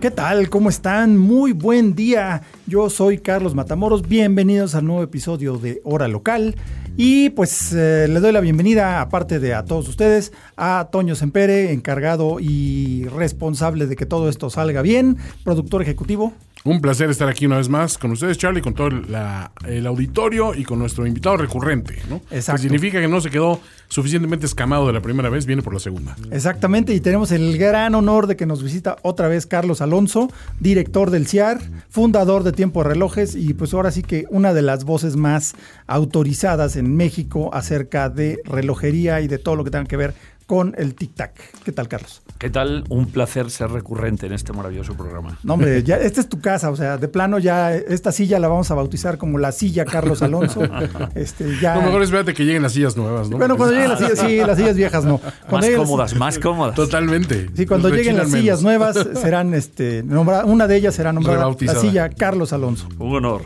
¿Qué tal? ¿Cómo están? Muy buen día. Yo soy Carlos Matamoros. Bienvenidos al nuevo episodio de Hora Local. Y pues eh, le doy la bienvenida, aparte de a todos ustedes, a Toño Sempere, encargado y responsable de que todo esto salga bien, productor ejecutivo. Un placer estar aquí una vez más con ustedes, Charlie, con todo la- el auditorio y con nuestro invitado recurrente, ¿no? Exacto. Que significa que no se quedó suficientemente escamado de la primera vez, viene por la segunda. Exactamente, y tenemos el gran honor de que nos visita otra vez Carlos Alonso, director del CIAR, fundador de Tiempo de Relojes y pues ahora sí que una de las voces más autorizadas en México acerca de relojería y de todo lo que tenga que ver con el tic-tac. ¿Qué tal, Carlos? ¿Qué tal? Un placer ser recurrente en este maravilloso programa. No, hombre, ya, esta es tu casa, o sea, de plano ya esta silla la vamos a bautizar como la silla Carlos Alonso. Este, ya... Lo mejor espérate que lleguen las sillas nuevas, ¿no? Bueno, cuando lleguen las sillas, sí, las sillas viejas no. Cuando Más las- cómodas, más cómodas. Totalmente. Sí, cuando Nos lleguen las sillas menos. nuevas serán, este, nombra- una de ellas será nombrada la silla Carlos Alonso. Un honor.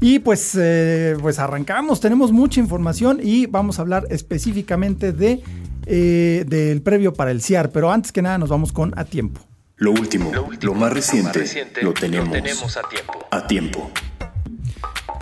Y pues, eh, pues arrancamos, tenemos mucha información y vamos a hablar específicamente de, eh, del previo para el CIAR, pero antes que nada nos vamos con A Tiempo. Lo último, lo más reciente, lo tenemos, a tiempo. a tiempo.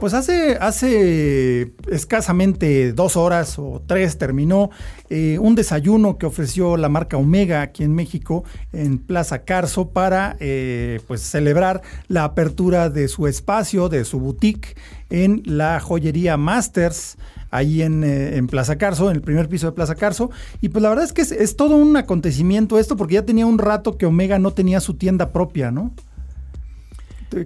Pues hace, hace escasamente dos horas o tres terminó eh, un desayuno que ofreció la marca Omega aquí en México, en Plaza Carso, para eh, pues celebrar la apertura de su espacio, de su boutique en la joyería Masters, ahí en, eh, en Plaza Carso, en el primer piso de Plaza Carso. Y pues la verdad es que es, es todo un acontecimiento esto, porque ya tenía un rato que Omega no tenía su tienda propia, ¿no?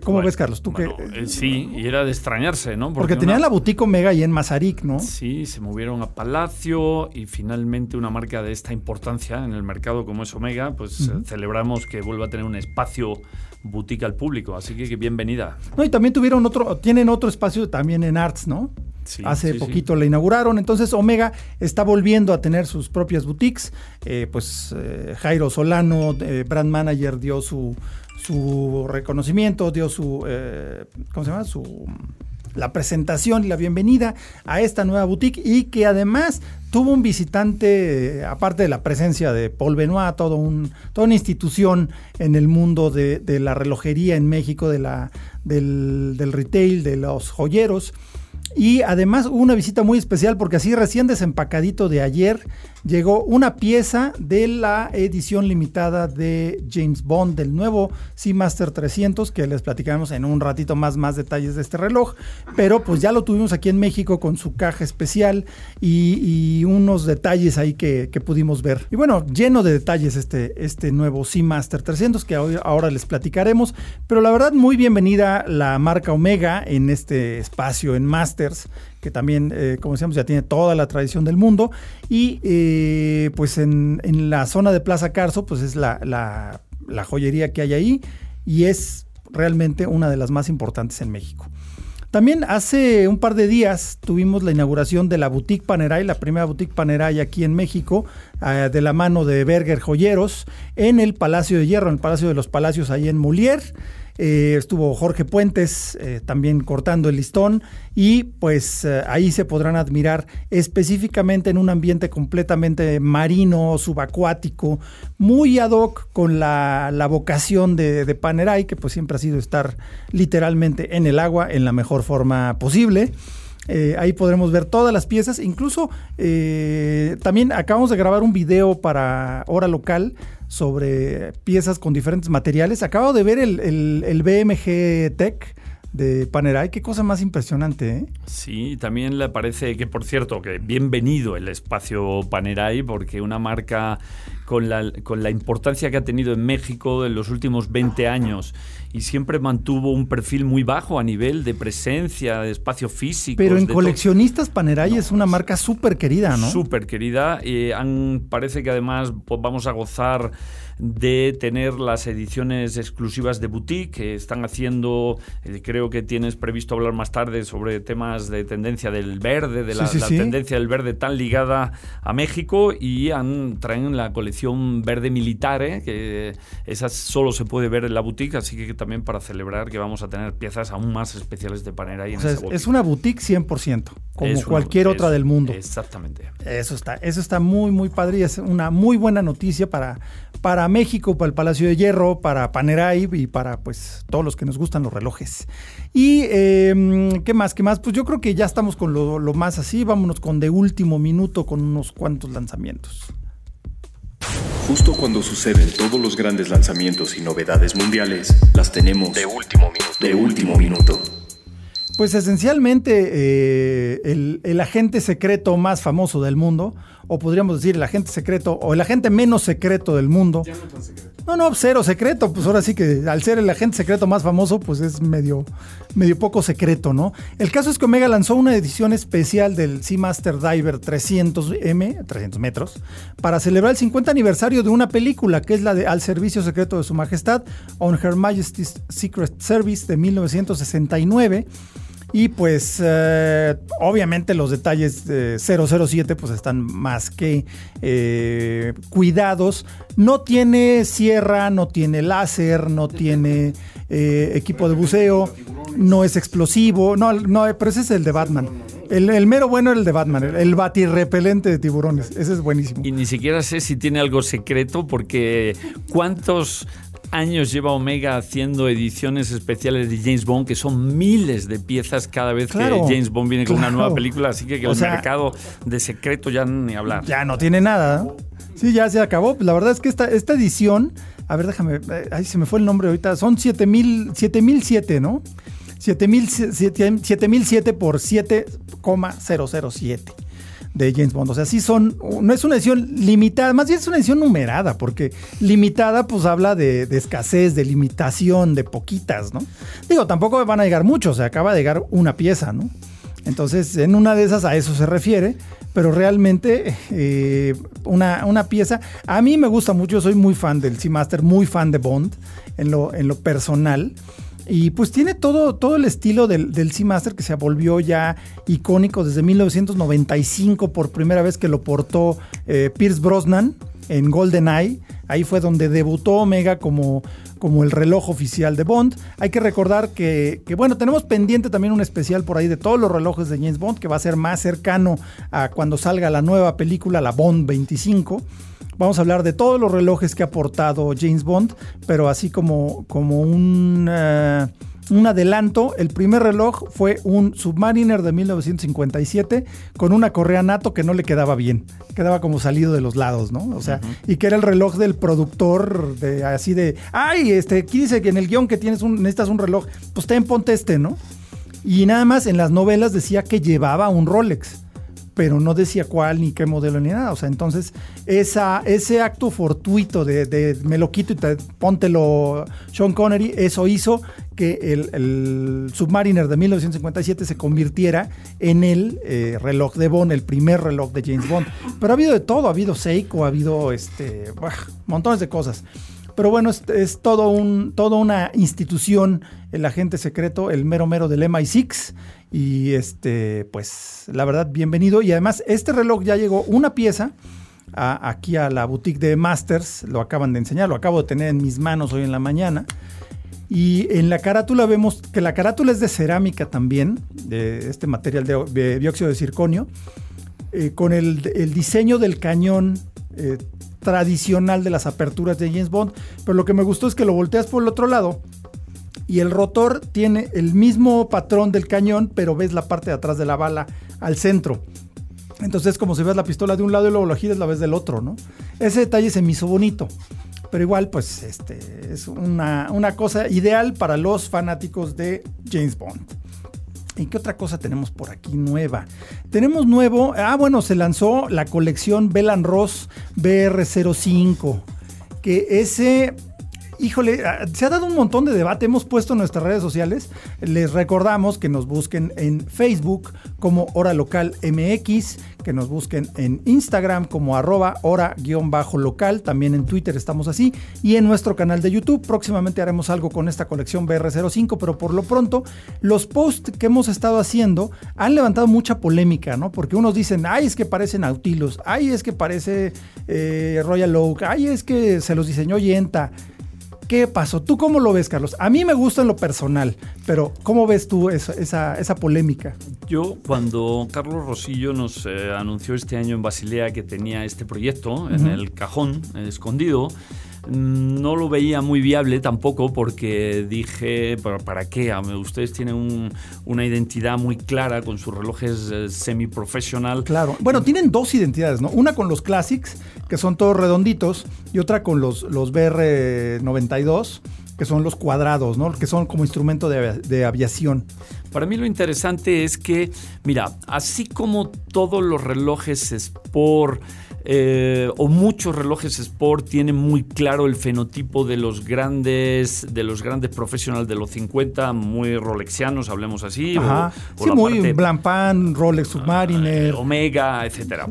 ¿Cómo Bueno, ves, Carlos? Tú bueno, que, eh, sí, y era de extrañarse, ¿no? porque tenían una- la boutique Omega ahí en Mazarik, ¿no? Sí, se movieron a Palacio y finalmente una marca de esta importancia en el mercado como es Omega, pues eh, celebramos que vuelva a tener un espacio boutique al público. Así que, que bienvenida. No, y también tuvieron otro, tienen otro espacio también en Arts, ¿no? Sí, Hace sí, poquito la inauguraron, entonces Omega está volviendo a tener sus propias boutiques. Eh, pues eh, Jairo Solano, eh, brand manager, dio su, su reconocimiento, dio su, eh, ¿cómo se llama? Su la presentación y la bienvenida a esta nueva boutique y que además tuvo un visitante, aparte de la presencia de Paul Benoit, todo un, toda una institución en el mundo de, de la relojería en México, de la, del, del retail, de los joyeros. Y además hubo una visita muy especial porque así recién desempacadito de ayer llegó una pieza de la edición limitada de James Bond, del nuevo Seamaster 300, que les platicaremos en un ratito más más detalles de este reloj. Pero pues ya lo tuvimos aquí en México con su caja especial y, unos detalles ahí que, pudimos ver. Y bueno, lleno de detalles este, este nuevo Seamaster 300 que ahora les platicaremos. Pero la verdad muy bienvenida la marca Omega en este espacio en Masters que también, eh, como decíamos, ya tiene toda la tradición del mundo. Y eh, pues en, la zona de Plaza Carso, pues es la, joyería que hay ahí y es realmente una de las más importantes en México. También hace un par de días tuvimos la inauguración de la Boutique Panerai, la primera Boutique Panerai aquí en México, eh, de la mano de Berger Joyeros, en el Palacio de Hierro, en el Palacio de los Palacios, ahí en Moulier. Eh, estuvo Jorge Puentes eh, también cortando el listón y pues eh, ahí se podrán admirar específicamente en un ambiente completamente marino, subacuático, muy ad hoc con la, la vocación de, de Panerai, que pues siempre ha sido estar literalmente en el agua en la mejor forma posible. Ahí podremos ver todas las piezas. Incluso también acabamos de grabar un video para Hora Local sobre piezas con diferentes materiales. Acabo de ver el, el- el BMG Tech de Panerai. Qué cosa más impresionante, ¿eh? Sí, también le parece que, por cierto, que bienvenido el espacio Panerai, porque una marca con la, con la importancia que ha tenido en México en los últimos 20 años y siempre mantuvo un perfil muy bajo a nivel de presencia, de espacio físico. Pero en coleccionistas Panerai es una marca súper querida, ¿no? Súper querida. y parece que además pues, vamos a gozar de tener las ediciones exclusivas de boutique que están haciendo, eh, creo que tienes previsto hablar más tarde sobre temas de tendencia del verde, de la, tendencia del verde tan ligada a México y han, traen la colección verde militar, eh, que esa solo se puede ver en la boutique, así que también para celebrar que vamos a tener piezas aún más especiales de Panerai en es, es, una boutique 100%, como cualquier otra del mundo. Exactamente. Eso está, eso está muy, muy padre y es una muy buena noticia para, para México, para el Palacio de Hierro, para Panerai y para pues todos los que nos gustan los relojes. Y em, qué más, qué más, pues yo creo que ya estamos con lo, lo más así, vámonos con de último minuto con unos cuantos lanzamientos. Justo cuando suceden todos los grandes lanzamientos y novedades mundiales, las tenemos de último minuto. De último minuto. Pues esencialmente eh, el, el, agente secreto más famoso del mundo, o podríamos decir el agente secreto, o el agente menos secreto del mundo. Ya no tan secreto. No, no, cero secreto. Pues ahora sí que al ser el agente secreto más famoso, pues es medio, medio poco secreto, ¿no? El caso es que Omega lanzó una edición especial del Seamaster Diver 300M, 300 metros, para celebrar el 50 aniversario de una película que es la de Al Servicio Secreto de Su Majestad, On Her Majesty's Secret Service de 1969 y pues eh, obviamente los detalles de 007 pues están más que eh, cuidados. No tiene sierra, no tiene láser, no tiene eh, equipo de buceo, no es explosivo. No, no, pero ese es el de Batman. El, mero bueno era el de Batman, el, el batirrepelente de tiburones. Ese es buenísimo. Y ni siquiera sé si tiene algo secreto porque ¿cuántos años lleva Omega haciendo ediciones especiales de James Bond, que son miles de piezas cada vez que James Bond viene con una nueva película, así que, el mercado de secreto ya ni hablar. Ya no tiene nada. Sí, ya se acabó. La verdad es que esta, esta edición, a ver, déjame, eh, ahí se me fue el nombre ahorita, son 7007, ¿no? 7007 por 7,007 de James Bond. O sea, sí son, no es una edición limitada, más bien es una edición numerada, porque limitada pues habla de, escasez, de limitación, de poquitas, ¿no? Digo, tampoco van a llegar muchos, se acaba de llegar una pieza, ¿no? Entonces, en una de esas a eso se refiere, pero realmente eh, una, una, pieza, a mí me gusta mucho, soy muy fan del Seamaster, muy fan de Bond en lo, en lo personal. Y pues tiene todo, todo el estilo del, del Seamaster que se volvió ya icónico desde 1995 por primera vez que lo portó eh, Pierce Brosnan en GoldenEye. Ahí fue donde debutó Omega como, como el reloj oficial de Bond. Hay que recordar que, que, bueno, tenemos pendiente también un especial por ahí de todos los relojes de James Bond, que va a ser más cercano a cuando salga la nueva película, la Bond 25. Vamos a hablar de todos los relojes que ha aportado James Bond, pero así como, como un, eh, un adelanto, el primer reloj fue un Submariner de 1957 con una correa NATO que no le quedaba bien, quedaba como salido de los lados, ¿no? O sea, y que era el reloj del productor de así de, ay, este, aquí dice que en el guion que tienes un, necesitas un reloj, pues ten, ponte este, ¿no? Y nada más en las novelas decía que llevaba un Rolex pero no decía cuál ni qué modelo ni nada. O sea, entonces esa, ese acto fortuito de, me lo quito y te, póntelo Sean Connery, eso hizo que el, Submariner de 1957 se convirtiera en el eh, reloj de Bond, el primer reloj de James Bond. Pero ha habido de todo, ha habido Seiko, ha habido este, montones de cosas. Pero bueno, es, todo un, toda una institución, el agente secreto, el mero mero del MI6. Y este, pues la verdad, bienvenido. Y además, este reloj ya llegó una pieza aquí a la boutique de Masters. Lo acaban de enseñar, lo acabo de tener en mis manos hoy en la mañana. Y en la carátula vemos que la carátula es de cerámica también, de este material de, dióxido de circonio, eh, con el, diseño del cañón eh, tradicional de las aperturas de James Bond, pero lo que me gustó es que lo volteas por el otro lado y el rotor tiene el mismo patrón del cañón, pero ves la parte de atrás de la bala al centro. Entonces es como si ves la pistola de un lado y luego la giras la ves del otro, ¿no? Ese detalle se me hizo bonito. Pero igual, pues, este, es una, una cosa ideal para los fanáticos de James Bond. ¿Y qué otra cosa tenemos por aquí nueva? Tenemos nuevo, ah bueno, se lanzó la colección Belan Ross BR05, que ese híjole, ah, se ha dado un montón de debate, hemos puesto en nuestras redes sociales, les recordamos que nos busquen en Facebook como Hora Local MX, que nos busquen en Instagram como arroba hora-local, también en Twitter estamos así, y en nuestro canal de YouTube. Próximamente haremos algo con esta colección BR05, pero por lo pronto los posts que hemos estado haciendo han levantado mucha polémica, ¿no? Porque unos dicen, ay, es que parece Nautilus, ay, es que parece eh, Royal Oak, ay, es que se los diseñó Yenta. ¿Qué pasó? ¿Tú cómo lo ves, Carlos? A mí me gusta en lo personal, pero ¿cómo ves tú esa, esa, polémica? Yo, cuando Carlos Rosillo nos eh, anunció este año en Basilea que tenía este proyecto en el cajón escondido, Mm, no lo veía muy viable tampoco porque dije, ¿para, qué? Ustedes tienen una identidad muy clara con sus relojes eh, semi-professional. Claro. Bueno, tienen dos identidades, ¿no? Una con los Classics, que son todos redonditos, y otra con los, los BR92 que son los cuadrados, ¿no? Que son como instrumento de, de, aviación. Para mí lo interesante es que, mira, así como todos los relojes Sport eh, o muchos relojes Sport tienen muy claro el fenotipo de los grandes de los grandes profesionales de los 50, muy rolexianos, hablemos así. O, sí, muy Blancpain, Rolex Submariner. Omega, etcétera.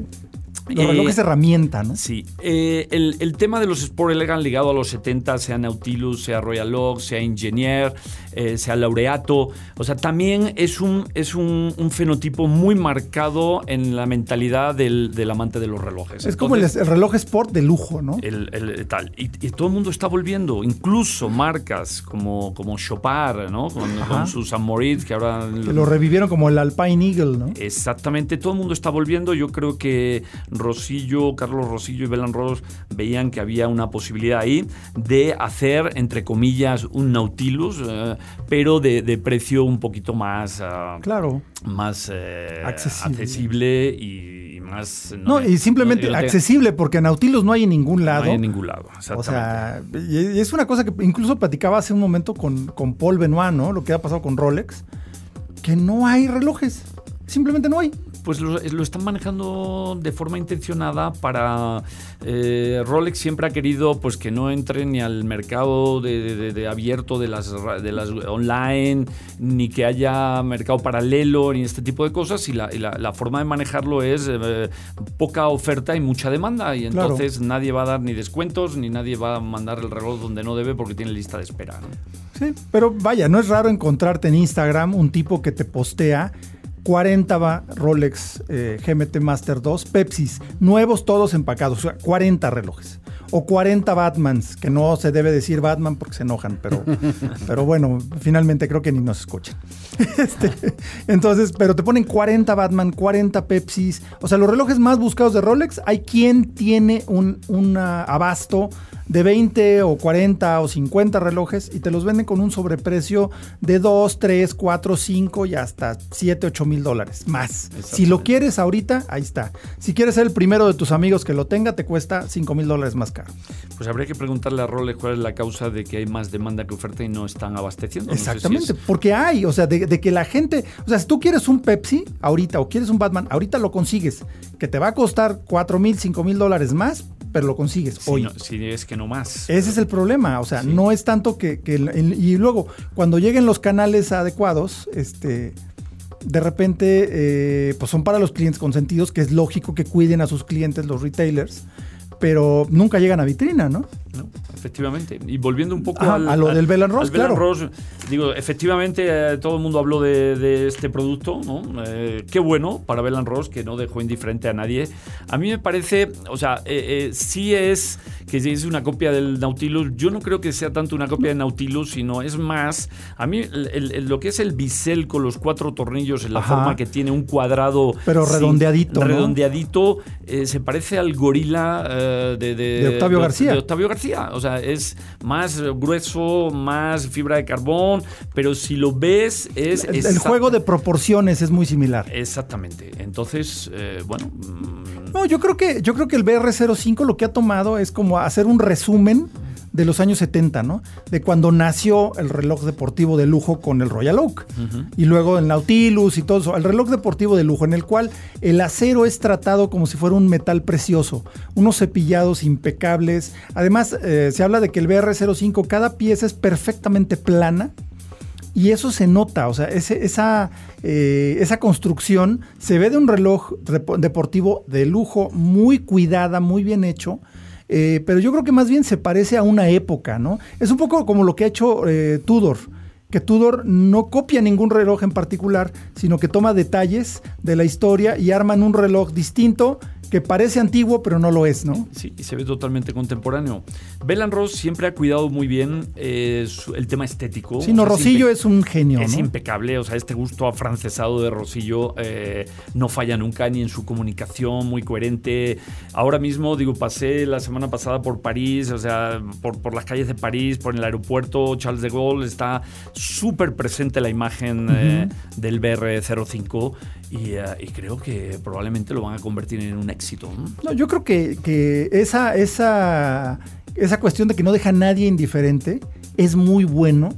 Los relojes eh, herramienta, ¿no? Sí. Eh, el, tema de los Sport Elegant ligado a los 70, sea Nautilus, sea Royal Oak, sea Ingenier, eh, sea Laureato, o sea, también es un, es un, fenotipo muy marcado en la mentalidad del, amante de los relojes. Es como el, reloj Sport de lujo, ¿no? El, tal. Y, todo el mundo está volviendo, incluso marcas como, como Chopard, ¿no? Con, sus Amorit, que ahora... Que lo revivieron como el Alpine Eagle, ¿no? Exactamente, todo el mundo está volviendo. Yo creo que Rosillo, Carlos Rosillo y Belan Rodos veían que había una posibilidad ahí de hacer, entre comillas, un Nautilus, eh, pero de, precio un poquito más, ah, claro. más eh, accesible. y, más... No, y simplemente accesible, porque Nautilus no hay en ningún lado. No hay en ningún lado, O sea, y es una cosa que incluso platicaba hace un momento con, con Paul Benoit, ¿no? Lo que ha pasado con Rolex, que no hay relojes. Simplemente no hay pues lo, están manejando de forma intencionada para eh, Rolex siempre ha querido pues que no entre ni al mercado de, abierto de las, de las online ni que haya mercado paralelo ni este tipo de cosas y la, forma de manejarlo es eh, poca oferta y mucha demanda y entonces nadie va a dar ni descuentos ni nadie va a mandar el reloj donde no debe porque tiene lista de espera. Sí, pero vaya, no es raro encontrarte en Instagram un tipo que te postea 40 va Rolex eh, GMT Master 2, Pepsis, nuevos todos empacados, o sea, 40 relojes. O 40 Batmans, que no se debe decir Batman porque se enojan, pero, pero bueno, finalmente creo que ni nos escuchan. Este, entonces, pero te ponen 40 Batman, 40 Pepsis, o sea, los relojes más buscados de Rolex, hay quien tiene un, un abasto de 20 o 40 o 50 relojes y te los venden con un sobreprecio de 2, 3, 4, 5 y hasta 7, 8 mil dólares más. Si lo quieres ahorita, ahí está. Si quieres ser el primero de tus amigos que lo tenga, te cuesta 5 mil dólares más caro. Pues habría que preguntarle a Rolex cuál es la causa de que hay más demanda que oferta y no están abasteciendo. Exactamente, porque hay, o sea, de, de que la gente, o sea, si tú quieres un Pepsi ahorita o quieres un Batman, ahorita lo consigues, que te va a costar 4 mil, 5 mil dólares más, pero lo consigues hoy. si es que no más. Ese es el problema, o sea, no es tanto que, y luego cuando lleguen los canales adecuados, este, de repente, eh, pues son para los clientes consentidos, que es lógico que cuiden a sus clientes los retailers, pero nunca llegan a vitrina, ¿no? No, efectivamente. Y volviendo un poco al, a lo del Belan Ross, claro. Ross, digo, efectivamente eh, todo el mundo habló de, este producto, ¿no? Eh, qué bueno para Belan Ross, que no dejó indiferente a nadie. A mí me parece, o sea, eh, sí es que es una copia del Nautilus. Yo no creo que sea tanto una copia de Nautilus, sino es más, a mí lo que es el bisel con los cuatro tornillos en la forma que tiene un cuadrado. Pero redondeadito. redondeadito, se parece al gorila de, de, Octavio García. De Octavio García o sea, es más grueso, más fibra de carbón, pero si lo ves es... El, juego de proporciones es muy similar. Exactamente. Entonces, eh, bueno... Mm, no, yo creo que yo creo que el BR05 lo que ha tomado es como hacer un resumen de los años 70, ¿no? De cuando nació el reloj deportivo de lujo con el Royal Oak. Y luego el Nautilus y todo eso. El reloj deportivo de lujo en el cual el acero es tratado como si fuera un metal precioso. Unos cepillados impecables. Además, eh, se habla de que el BR05, cada pieza es perfectamente plana y eso se nota, o sea, esa, eh, esa construcción se ve de un reloj deportivo de lujo, muy cuidada, muy bien hecho. Eh, pero yo creo que más bien se parece a una época, ¿no? Es un poco como lo que ha hecho eh, Tudor que Tudor no copia ningún reloj en particular, sino que toma detalles de la historia y arman un reloj distinto que parece antiguo, pero no lo es, ¿no? Sí, y se ve totalmente contemporáneo. Belan Ross siempre ha cuidado muy bien eh, el tema estético. Sí, no, Rosillo es, un genio. Es impecable, o sea, este gusto afrancesado de Rosillo eh, no falla nunca, ni en su comunicación, muy coherente. Ahora mismo, digo, pasé la semana pasada por París, o sea, por, por las calles de París, por el aeropuerto Charles de Gaulle, está súper presente la imagen eh, del BR-05 y, y, creo que probablemente lo van a convertir en un éxito. ¿no? yo creo que, esa, esa, esa cuestión de que no deja a nadie indiferente es muy bueno.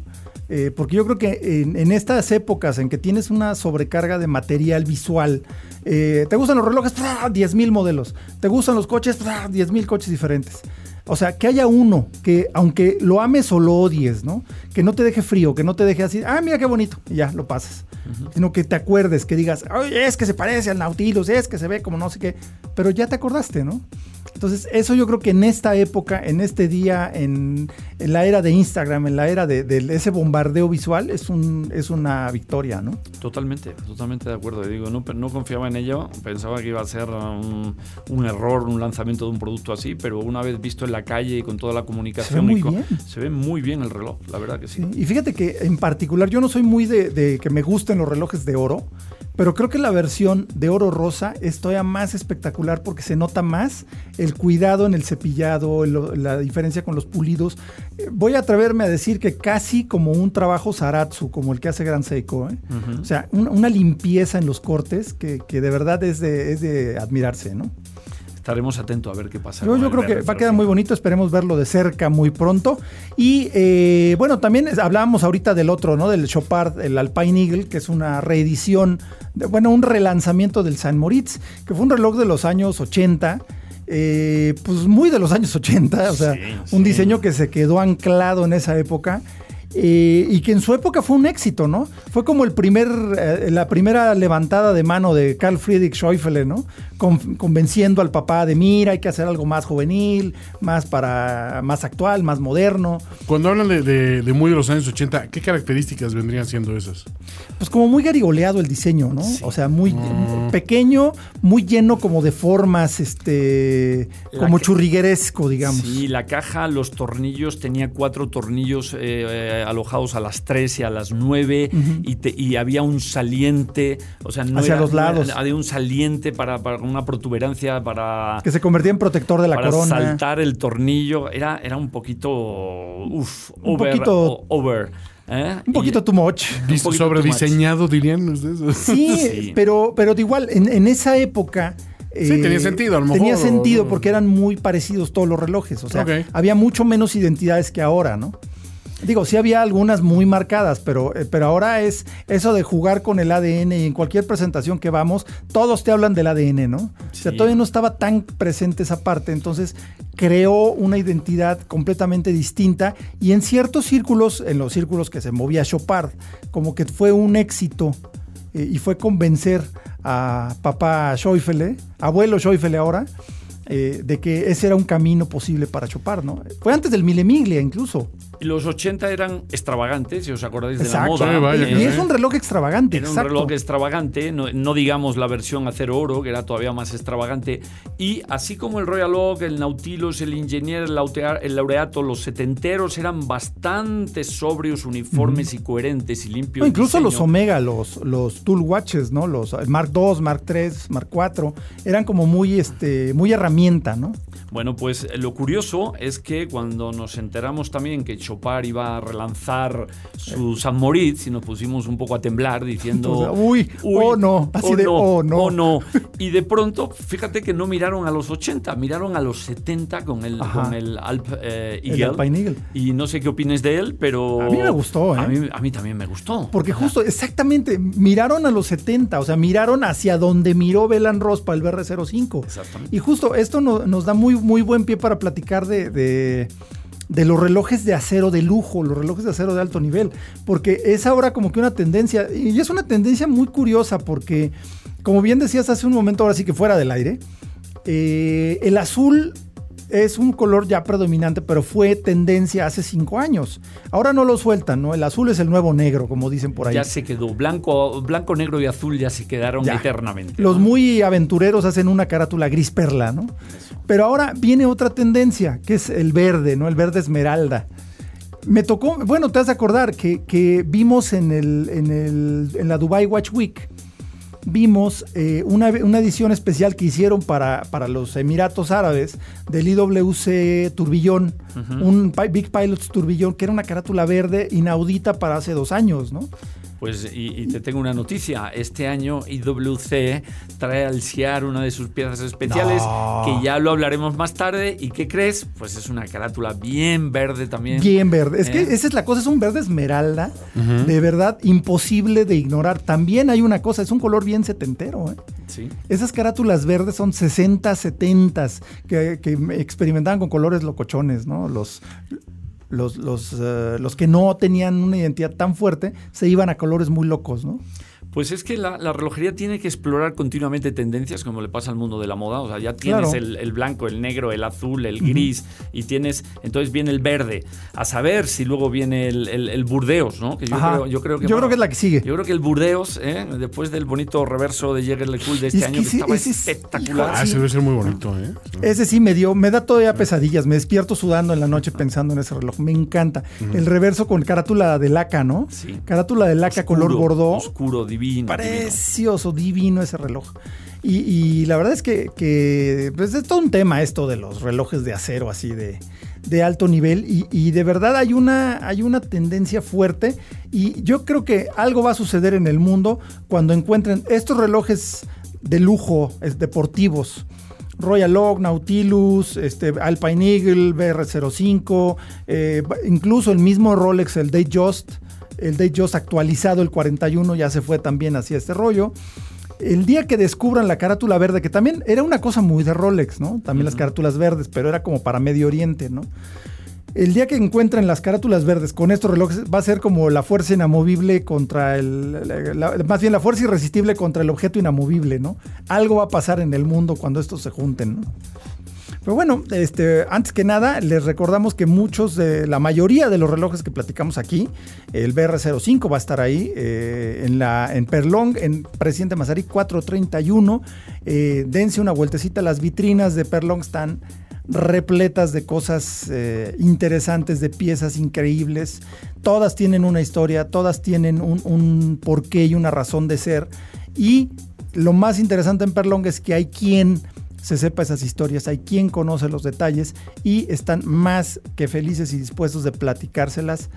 Eh, porque yo creo que en, estas épocas en que tienes una sobrecarga de material visual, eh, te gustan los relojes, 10.000 modelos, te gustan los coches, 10.000 coches diferentes. O sea, que haya uno que, aunque lo ames o lo odies, ¿no? Que no te deje frío, que no te deje así, ah, mira qué bonito, y ya lo pasas. Sino que te acuerdes, que digas, es que se parece al Nautilus, es que se ve como no sé qué, pero ya te acordaste, ¿no? Entonces, eso yo creo que en esta época, en este día, en, la era de Instagram, en la era de, ese bombardeo visual, es, un, es una victoria, ¿no? Totalmente, totalmente de acuerdo. Digo, no, no confiaba en ello, pensaba que iba a ser un, un, error, un lanzamiento de un producto así, pero una vez visto en la calle y con toda la comunicación, se ve muy, bien. Se ve muy bien el reloj, la verdad que sí. Y fíjate que en particular, yo no soy muy de, de que me gusten los relojes de oro, pero creo que la versión de oro rosa es todavía más espectacular porque se nota más el cuidado en el cepillado, la diferencia con los pulidos. Eh, voy a atreverme a decir que casi como un trabajo Zaratsu, como el que hace Gran Seiko. ¿eh? O sea, una limpieza en los cortes que, de verdad es de, es de admirarse, ¿no? estaremos atentos a ver qué pasa. Yo, yo creo que va a quedar muy bonito, esperemos verlo de cerca muy pronto. Y eh, bueno, también hablábamos ahorita del otro, ¿no? Del Chopard, el Alpine Eagle, que es una reedición, bueno, un relanzamiento del San Moritz, que fue un reloj de los años 80. Eh, pues muy de los años 80, o sea, un diseño que se quedó anclado en esa época eh, y que en su época fue un éxito, ¿no? Fue como el primer, eh, la primera levantada de mano de Carl Friedrich Schäufele, ¿no? convenciendo al papá de, mira, hay que hacer algo más juvenil, más para más actual, más moderno. Cuando hablan de, muy de los años 80, ¿qué características vendrían siendo esas? Pues como muy garigoleado el diseño, ¿no? O sea, muy mm. pequeño, muy lleno como de formas, este, como churrigueresco, digamos. Sí, la caja, los tornillos, tenía cuatro tornillos eh, alojados a las 3 y a las 9 y, había un saliente, o sea, no hacia los lados. Había un saliente para, una protuberancia para... Que se convertía en protector de la para corona. saltar el tornillo. Era, era un poquito... Uf, un poquito... over. ¿eh? Un poquito too much. Sobrediseñado, dirían ustedes. Sí, Pero, pero de igual, en, esa época... Sí, tenía eh, sentido, a lo mejor. Tenía sentido porque eran muy parecidos todos los relojes. O sea, había mucho menos identidades que ahora, ¿no? Digo, sí había algunas muy marcadas, pero, eh, pero ahora es eso de jugar con el ADN y en cualquier presentación que vamos, todos te hablan del ADN, ¿no? O sea, todavía no estaba tan presente esa parte, entonces creó una identidad completamente distinta y en ciertos círculos, en los círculos que se movía Chopard, como que fue un éxito eh, y fue convencer a papá Schäufele, abuelo Schäufele ahora, eh, de que ese era un camino posible para Chopard, ¿no? Fue antes del Mille Miglia incluso. Los 80 eran extravagantes, si os acordáis de la moda. y es un reloj extravagante. Era un reloj extravagante, no, digamos la versión acero oro, que era todavía más extravagante. Y así como el Royal Oak, el Nautilus, el Ingenier, el, Laureato, los setenteros eran bastante sobrios, uniformes y coherentes y limpios. incluso los Omega, los, los Tool Watches, ¿no? Los Mark II, Mark III, Mark IV, eran como muy, este, muy herramienta, ¿no? Bueno, pues lo curioso es que cuando nos enteramos también que Chopard iba a relanzar su San Moritz y nos pusimos un poco a temblar diciendo, uy, oh no, así de, oh no. Oh no. Y de pronto, fíjate que no miraron a los 80, miraron a los 70 con el, con el Alp eh, Eagle. Y no sé qué opines de él, pero... A mí me gustó, ¿eh? A mí, a mí también me gustó. Porque justo, exactamente, miraron a los 70, o sea, miraron hacia donde miró Belan Ross para el BR05. Exactamente. Y justo esto nos da muy, muy buen pie para platicar de, de, los relojes de acero de lujo, los relojes de acero de alto nivel, porque es ahora como que una tendencia, y es una tendencia muy curiosa porque, como bien decías hace un momento, ahora sí que fuera del aire, eh, el azul es un color ya predominante, pero fue tendencia hace cinco años. Ahora no lo sueltan, ¿no? El azul es el nuevo negro, como dicen por ahí. Ya se quedó. Blanco, blanco negro y azul ya se quedaron eternamente. Los muy aventureros hacen una carátula gris perla, ¿no? Pero ahora viene otra tendencia, que es el verde, ¿no? El verde esmeralda. Me tocó, bueno, te has de acordar que, vimos en, el, en, el, en la Dubai Watch Week vimos eh, una, edición especial que hicieron para, para, los Emiratos Árabes del IWC Turbillón, un Big Pilots Turbillón, que era una carátula verde inaudita para hace dos años, ¿no? Pues y, te tengo una noticia. Este año IWC trae al CIAR una de sus piezas especiales que ya lo hablaremos más tarde. ¿Y qué crees? Pues es una carátula bien verde también. Bien verde. Es que ¿Eh? esa es la cosa, es un verde esmeralda. De verdad, imposible de ignorar. También hay una cosa, es un color bien setentero. ¿eh? Sí. Esas carátulas verdes son 60, 70 que, que experimentaban con colores locochones, ¿no? Los, los, los, eh, los que no tenían una identidad tan fuerte se iban a colores muy locos, ¿no? Pues es que la, relojería tiene que explorar continuamente tendencias, como le pasa al mundo de la moda. O sea, ya tienes el, blanco, el negro, el azul, el gris, y tienes, entonces viene el verde. A saber si luego viene el, Burdeos, ¿no? Que yo, creo, yo, creo, que, yo creo que es la que sigue. Yo creo que el Burdeos, ¿eh? después del bonito reverso de Jäger Cool de este año, que, estaba espectacular. Ah, ese debe ser muy bonito, ¿eh? Ese sí me dio, me da todavía pesadillas. Me despierto sudando en la noche pensando en ese reloj. Me encanta. El reverso con carátula de laca, ¿no? Sí. Carátula de laca color bordeaux. Oscuro, divino Precioso, divino. ese reloj. Y, la verdad es que, pues, es todo un tema esto de los relojes de acero así de, alto nivel y, de verdad hay una, hay una tendencia fuerte y yo creo que algo va a suceder en el mundo cuando encuentren estos relojes de lujo deportivos. Royal Oak, Nautilus, este, Alpine Eagle, BR05, eh, incluso el mismo Rolex, el Datejust, el Datejust actualizado, el 41, ya se fue también hacia este rollo. El día que descubran la carátula verde, que también era una cosa muy de Rolex, ¿no? También las carátulas verdes, pero era como para Medio Oriente, ¿no? El día que encuentren las carátulas verdes con estos relojes va a ser como la fuerza inamovible contra el. más bien la fuerza irresistible contra el objeto inamovible, ¿no? Algo va a pasar en el mundo cuando estos se junten, ¿no? Pero bueno, este, antes que nada, les recordamos que muchos de la mayoría de los relojes que platicamos aquí, el BR05 va a estar ahí eh, en, la, en Perlong, en Presidente Mazarí 431. Eh, dense una vueltecita, las vitrinas de Perlong están repletas de cosas eh, interesantes, de piezas increíbles. Todas tienen una historia, todas tienen un, un porqué y una razón de ser. Y lo más interesante en Perlong es que hay quien se sepa esas historias, hay quien conoce los detalles y están más que felices y dispuestos de platicárselas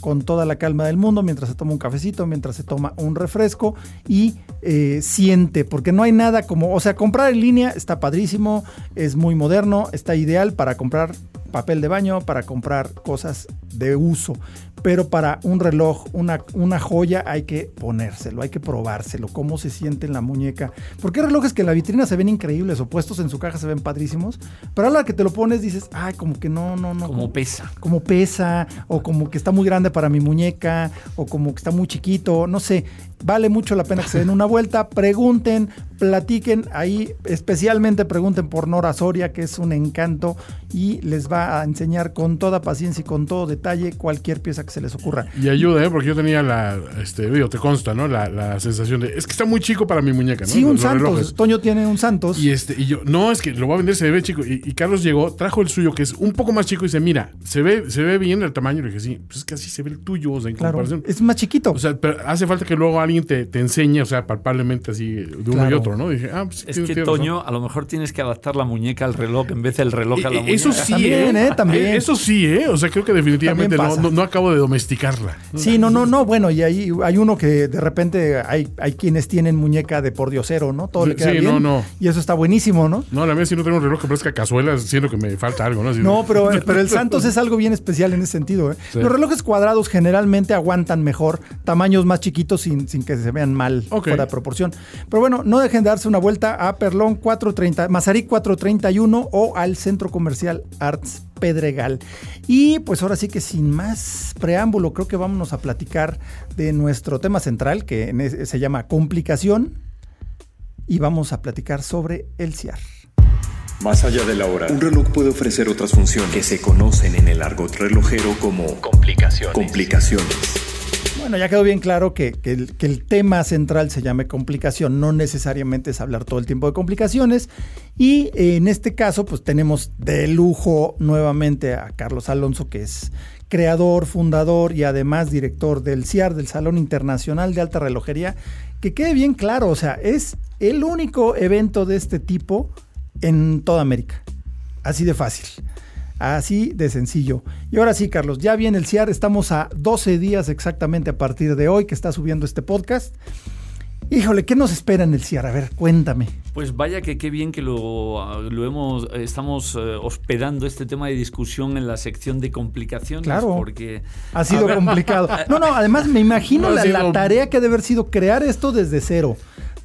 con toda la calma del mundo mientras se toma un cafecito, mientras se toma un refresco y eh, siente, porque no hay nada como, o sea, comprar en línea está padrísimo, es muy moderno, está ideal para comprar papel de baño, para comprar cosas de uso, pero para un reloj, una, una joya, hay que ponérselo, hay que probárselo, cómo se siente en la muñeca. Porque hay relojes que en la vitrina se ven increíbles o puestos en su caja se ven padrísimos, pero a la que te lo pones dices, ay, como que no, no, no. Como, pesa. Como pesa, o como que está muy grande para mi muñeca, o como que está muy chiquito, no sé. Vale mucho la pena que se den una vuelta, pregunten, platiquen ahí, especialmente pregunten por Nora Soria, que es un encanto y les va a enseñar con toda paciencia y con todo detalle cualquier pieza que se les ocurra. Y ayuda, ¿eh? Porque yo tenía la, este, digo, te consta, ¿no? La, la sensación de, es que está muy chico para mi muñeca, ¿no? Sí, un Los Santos. relojes. Toño tiene un Santos. Y este, y yo, no, es que lo voy a vender, se ve chico. Y, y Carlos llegó, trajo el suyo, que es un poco más chico, y dice, mira, se ve, se ve bien el tamaño. Y le dije, sí, pues es que así se ve el tuyo, o sea, en claro, comparación. es más chiquito. O sea, pero hace falta que luego alguien te, te enseñe, o sea, palpablemente así, de uno y otro, ¿no? Y dije, ah, pues Es que. Toño, a lo mejor tienes que adaptar la muñeca al reloj en vez del reloj a la Eh, muñeca. Eso sí, También, ¿eh? ¿eh? También. Eh, Eso sí, ¿eh? O sea, creo que definitivamente También no, no, no acabo de domesticarla. Sí, no, no, no. Bueno, y ahí hay uno que de repente hay, hay quienes tienen muñeca de por diosero, ¿no? Todo le queda Sí, bien. no, no. Y eso está buenísimo, ¿no? No, la mía si no tengo un reloj que parezca cazuela, siento que me falta algo, ¿no? Así- No, pero, pero el Santos es algo bien especial en ese sentido. ¿eh? Sí. Los relojes cuadrados generalmente aguantan mejor tamaños más chiquitos sin, sin que se vean mal Ok. fuera de proporción. Pero bueno, no dejen de darse una vuelta a Perlón 430, Mazarik 431 o al Centro Comercial Arts Pedregal. Y pues ahora sí que sin más preámbulo, creo que vámonos a platicar de nuestro tema central, que se llama complicación. Y vamos a platicar sobre el CIAR. Más allá de la hora, un reloj puede ofrecer otras funciones que se conocen en el argot relojero como complicaciones. complicaciones. Bueno, ya quedó bien claro que, que el, el tema central se llame complicación, no necesariamente es hablar todo el tiempo de complicaciones. Y eh, en este caso, pues tenemos de lujo nuevamente a Carlos Alonso, que es creador, fundador y además director del CIAR, del Salón Internacional de Alta Relojería. Que quede bien claro, o sea, es el único evento de este tipo en toda América. Así de fácil. Así de sencillo. Y ahora sí, Carlos, ya viene el CIAR. Estamos a 12 días exactamente a partir de hoy que está subiendo este podcast. Híjole, ¿qué nos espera en el CIAR? A ver, cuéntame. Pues vaya que qué bien que lo, lo hemos, estamos eh, hospedando este tema de discusión en la sección de complicaciones. Claro. Porque Ha sido complicado. No, no, además me imagino No ha la, sido- la tarea que debe haber sido crear esto desde cero.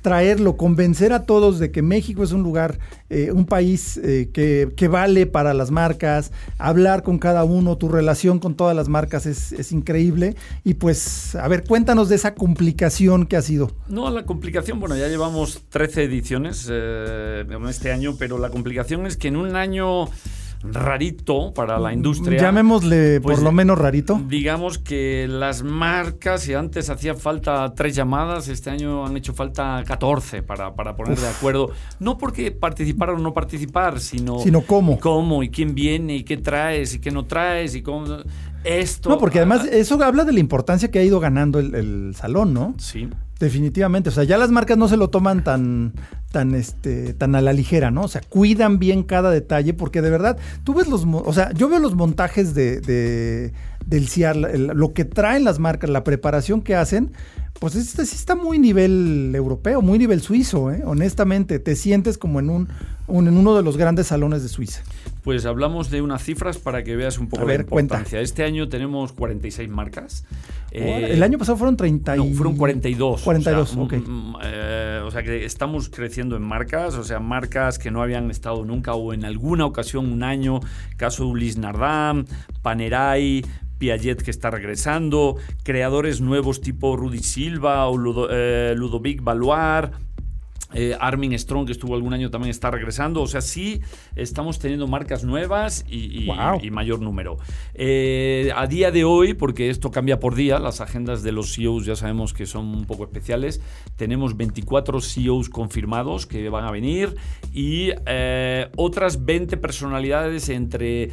Traerlo, convencer a todos de que México es un lugar, eh, un país eh, que, que vale para las marcas, hablar con cada uno, tu relación con todas las marcas es, es increíble. Y pues, a ver, cuéntanos de esa complicación que ha sido. No, la complicación, bueno, ya llevamos 13 ediciones eh, este año, pero la complicación es que en un año rarito para la industria. Llamémosle pues, por lo menos rarito. Digamos que las marcas, si antes hacía falta tres llamadas, este año han hecho falta 14 para, para poner de acuerdo. No porque participar o no participar, sino, Sino cómo. cómo y quién viene y qué traes y qué no traes y cómo. Esto. No, porque además ah, eso habla de la importancia que ha ido ganando el, el salón, ¿no? Sí. Definitivamente. O sea, ya las marcas no se lo toman tan, tan, este, tan a la ligera, ¿no? O sea, cuidan bien cada detalle, porque de verdad, tú ves los, o sea, yo veo los montajes de, de- del CIAR, lo que traen las marcas, la preparación que hacen, pues este sí está muy nivel europeo, muy nivel suizo, ¿eh? Honestamente, te sientes como en un, un- en uno de los grandes salones de Suiza. Pues hablamos de unas cifras para que veas un poco A ver, la cuenta. importancia. Este año tenemos 46 marcas. Eh, el año pasado fueron 30 y... No, fueron 42. 42, o sea, ok. mm, mm, eh, o sea que estamos creciendo en marcas, o sea, marcas que no habían estado nunca o en alguna ocasión un año. Caso de Ulis Nardam, Panerai. Piaget que está regresando, creadores nuevos tipo Rudy Silva o eh, Ludovic Valois, eh, Armin Strong, que estuvo algún año, también está regresando. O sea, sí estamos teniendo marcas nuevas y, y- mayor número. Eh, a día de hoy, porque esto cambia por día, las agendas de los CEOs ya sabemos que son un poco especiales. Tenemos 24 CEOs confirmados que van a venir y eh, otras 20 personalidades entre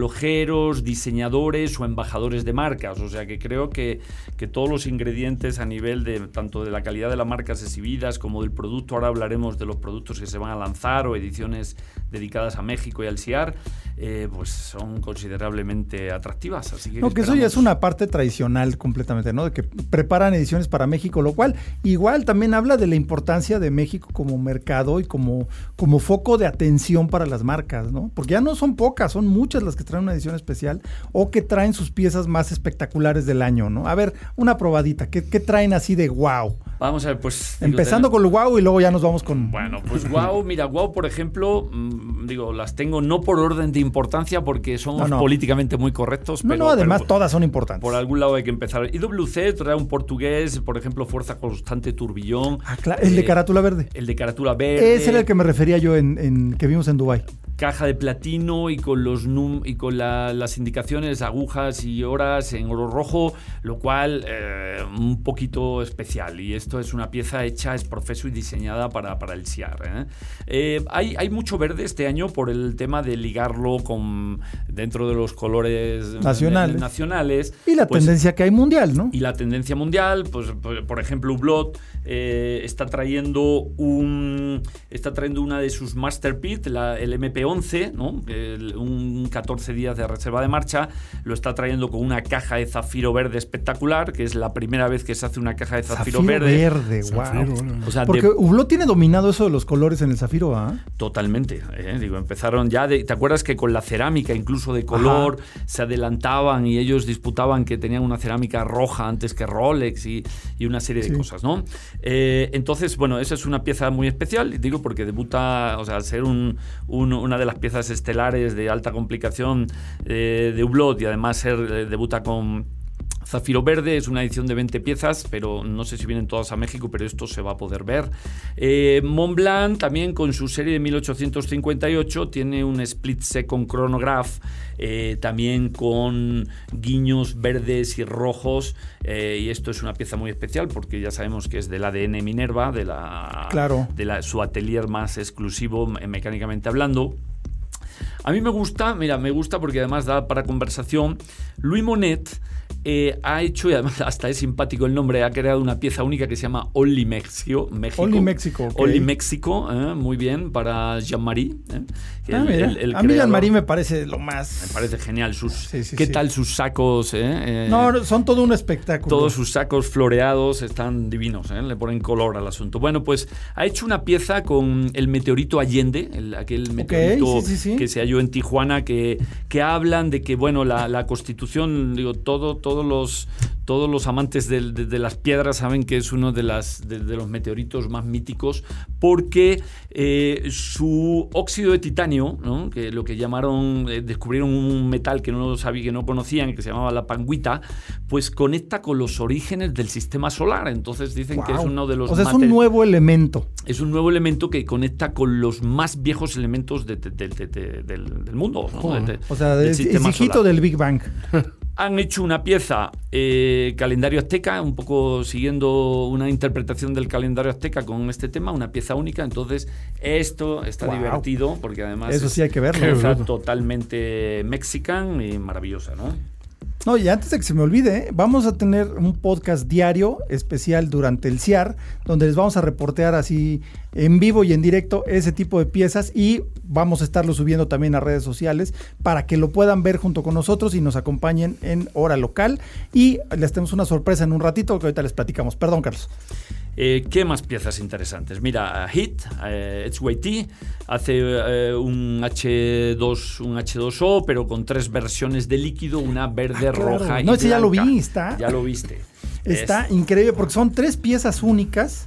relojeros, diseñadores o embajadores de marcas. O sea que creo que, que todos los ingredientes a nivel de tanto de la calidad de las marcas exhibidas como del producto, ahora hablaremos de los productos que se van a lanzar o ediciones dedicadas a México y al CIAR, eh, pues son considerablemente atractivas. Así que No, que eso ya es una parte tradicional completamente, ¿no? De que preparan ediciones para México, lo cual igual también habla de la importancia de México como mercado y como, como foco de atención para las marcas, ¿no? Porque ya no son pocas, son muchas las que traen una edición especial o que traen sus piezas más espectaculares del año, ¿no? A ver, una probadita, ¿qué, qué traen así de wow? Vamos a ver, pues... digo, Empezando tenemos- con wow y luego ya nos vamos con... Bueno, pues Wow, mira, Wow, por ejemplo, mm, digo, las tengo no por orden de importancia porque somos No, no. políticamente muy correctos, no, pero, no, además pero todas son importantes. por algún lado hay que empezar. IWC trae un portugués, por ejemplo, Fuerza Constante Turbillón. Ah, claro, el de Eh, carátula verde. El de carátula verde. Ese era el que me refería yo en, en- que vimos en Dubai. Caja de platino y con los num y con la- las indicaciones, agujas y horas en oro rojo, lo cual eh, un poquito especial. Y esto es una pieza hecha, es profeso y diseñada para, para el SIAR. ¿eh? Eh, hay, hay mucho verde este año por el tema de ligarlo con dentro de los colores Nacionales. nacionales. Y la Pues, tendencia que hay mundial, ¿no? y la tendencia mundial, pues por, por ejemplo, Hublot está trayendo un está trayendo una de sus masterpiece, la, el MP11, ¿no? El- un 14 días de reserva de marcha, lo está trayendo con una caja de zafiro verde espectacular, que es la primera vez que se hace una caja de zafiro, verde. Zafiro, wow. bueno. O sea, de- Porque Hublot tiene dominado eso de los colores en el zafiro, ¿ah? Totalmente. ¿eh? Digo, empezaron ya. de- ¿Te acuerdas que con la cerámica, incluso de color, se adelantaban y ellos disputaban que tenían una cerámica roja antes que Rolex y, y una serie de cosas, ¿no? Eh, entonces, bueno, esa es una pieza muy especial, digo, porque debuta, o sea, al ser un- un- una de las piezas estelares de alta complicación eh, de Hublot y además ser, eh, debuta con Zafiro Verde es una edición de 20 piezas, pero no sé si vienen todas a México, pero esto se va a poder ver. Eh, Montblanc también con su serie de 1858 tiene un split second chronograph, eh, también con guiños verdes y rojos, eh, y esto es una pieza muy especial porque ya sabemos que es del ADN Minerva, de, la, Claro. de la- su atelier más exclusivo eh, mecánicamente hablando. A mí me gusta, mira, me gusta porque además da para conversación. Louis Monet eh, ha hecho, y además hasta es simpático el nombre, ha creado una pieza única que se llama Only México. México. Only México, ok. Only México, eh, muy bien, para Jean-Marie. eh, Ah, a mí. Jean-Marie me parece lo más... Me parece genial. Sus, Sí, sí, ¿Qué sí. tal sus sacos? eh? Eh, No, son todo un espectáculo. todos sus sacos floreados están divinos, ¿eh? le ponen color al asunto. Bueno, pues ha hecho una pieza con el meteorito Allende, el- aquel meteorito sí. que se halló en Tijuana, que, que hablan de que, bueno, la, la constitución, digo, todo, todos los todos los amantes de, de las piedras saben que es uno de, las, de, de los meteoritos más míticos porque eh, su óxido de titanio, ¿no? que lo que llamaron, eh, descubrieron un metal que no sabía, que no conocían, que se llamaba la panguita, pues conecta con los orígenes del sistema solar. Entonces dicen que es uno de los O sea, es un nuevo elemento. es un nuevo elemento que conecta con los más viejos elementos de- de- de- de- de- del, del mundo. ¿no? De- O sea, del es, hijito solar. del Big Bang. Han hecho una pieza, eh, calendario azteca, un poco siguiendo una interpretación del calendario azteca con este tema, una pieza única. Entonces, esto está Wow. divertido porque además Eso es sí hay que verlo. Totalmente mexican y maravillosa, ¿no? No, y antes de que se me olvide, vamos a tener un podcast diario especial durante el CIAR, donde les vamos a reportear así en vivo y en directo ese tipo de piezas y vamos a estarlo subiendo también a redes sociales para que lo puedan ver junto con nosotros y nos acompañen en hora local. Y les tenemos una sorpresa en un ratito que ahorita les platicamos. Perdón, Carlos. Eh, ¿Qué más piezas interesantes? Mira, Hit, eh, HYT, hace eh, un, H2, un H2O, pero con tres versiones de líquido, una verde, Ah, claro. roja y No, ese ya lo vi, está- Ya lo viste. Está Es- increíble porque son tres piezas únicas.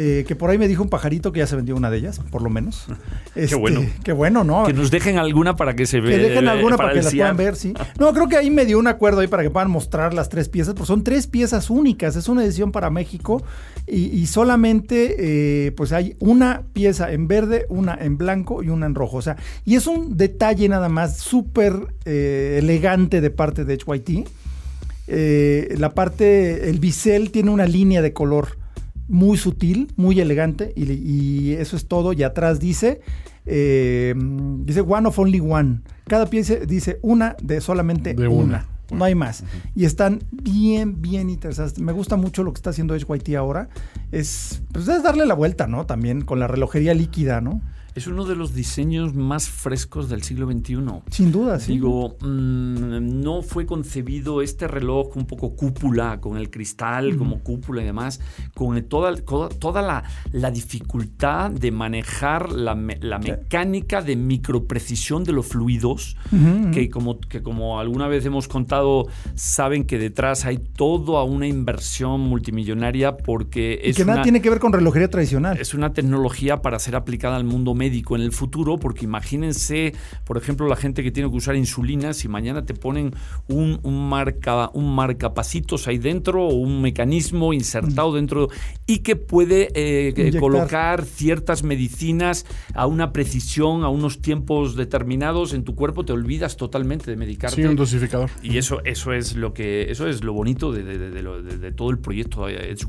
Eh, que por ahí me dijo un pajarito que ya se vendió una de ellas, por lo menos. Este, bueno. Qué bueno, ¿no? que nos dejen alguna para que se vea. Que dejen alguna para, que las puedan ver, sí. No, creo que ahí me dio un acuerdo ahí para que puedan mostrar las tres piezas, porque son tres piezas únicas, es una edición para México y, y solamente eh, pues hay una pieza en verde, una en blanco y una en rojo. O sea, y es un detalle nada más súper eh, elegante de parte de HYT. Eh, la parte, el bisel tiene una línea de color muy sutil, muy elegante, y, y eso es todo. Y atrás dice, eh, dice one of only one. Cada pieza dice una de solamente De una. una. No hay más. Y están bien, bien interesantes. Me gusta mucho lo que está haciendo HYT ahora. Es, pues es darle la vuelta, ¿no? También con la relojería líquida, ¿no? Es uno de los diseños más frescos del siglo XXI. Sin duda, sí. Digo, mm, no fue concebido este reloj un poco cúpula, con el cristal como cúpula y demás, con toda, toda, toda la, la dificultad de manejar la, me- la mecánica de microprecisión de los fluidos, que, como, que como alguna vez hemos contado, saben que detrás hay toda una inversión multimillonaria porque y es que nada una- tiene que ver con relojería tradicional. es una tecnología para ser aplicada al mundo médico médico en el futuro, porque imagínense, por ejemplo, la gente que tiene que usar insulina, si mañana te ponen un, un marca, un marcapacitos ahí dentro o un mecanismo insertado dentro y que puede eh, colocar ciertas medicinas a una precisión, a unos tiempos determinados en tu cuerpo, te olvidas totalmente de medicarte. Sí, un dosificador. Y eso, eso es lo que, eso es lo bonito de, de- de de- todo el proyecto Edge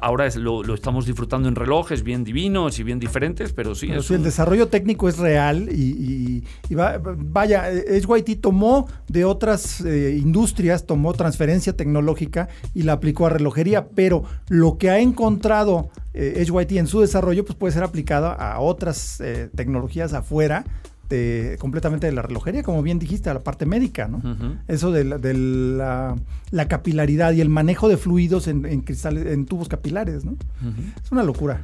Ahora es- lo, lo estamos disfrutando en relojes bien divinos y bien diferentes, pero sí, Pero es sí, el desarrollo técnico es real y, y- y va- vaya, HYT tomó de otras eh, industrias, tomó transferencia tecnológica y la aplicó a relojería, pero lo que ha encontrado eh, HYT en su desarrollo pues puede ser aplicado a otras eh, tecnologías afuera de, completamente de la relojería, como bien dijiste, a la parte médica, ¿no? Eso de, la, de la- la capilaridad y el manejo de fluidos en, en cristales, en tubos capilares, ¿no? Es una locura.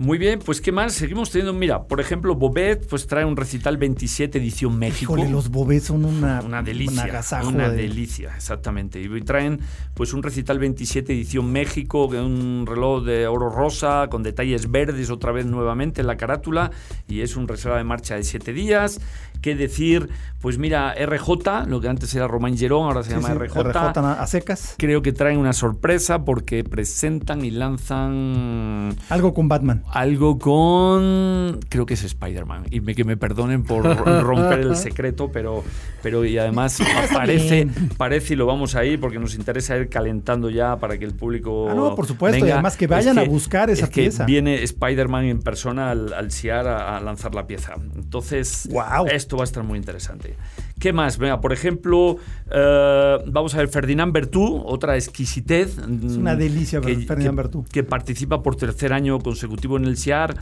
Muy bien, pues ¿qué más? Seguimos teniendo, mira, por ejemplo, Bobet pues trae un recital 27 edición México. Híjole, los bobés son una, una delicia. un agasajo una de- delicia, exactamente. Y traen pues un recital 27 edición México, un reloj de oro rosa con detalles verdes otra vez nuevamente en la carátula y es un reserva de marcha de 7 días. ¿Qué decir? Pues mira, RJ, lo que antes era Romain Gerón, ahora se Sí, llama sí, RJ. RJ a secas. Creo que traen una sorpresa porque presentan y lanzan Algo con Batman. algo con creo que es Spider-Man y me, que me perdonen por romper el secreto pero pero y además parece parece y lo vamos a ir porque nos interesa ir calentando ya para que el público Ah, no, por supuesto, y venga. además que Es vayan a buscar esa es que pieza. viene Spider-Man en persona al, al CIAR a, a lanzar la pieza entonces Guau. esto va a estar muy interesante ¿Qué más? Por ejemplo, eh, vamos a ver Ferdinand Bertú, otra exquisitez. Es una delicia ver Ferdinand Bertú. Que participa por tercer año consecutivo en el CIAR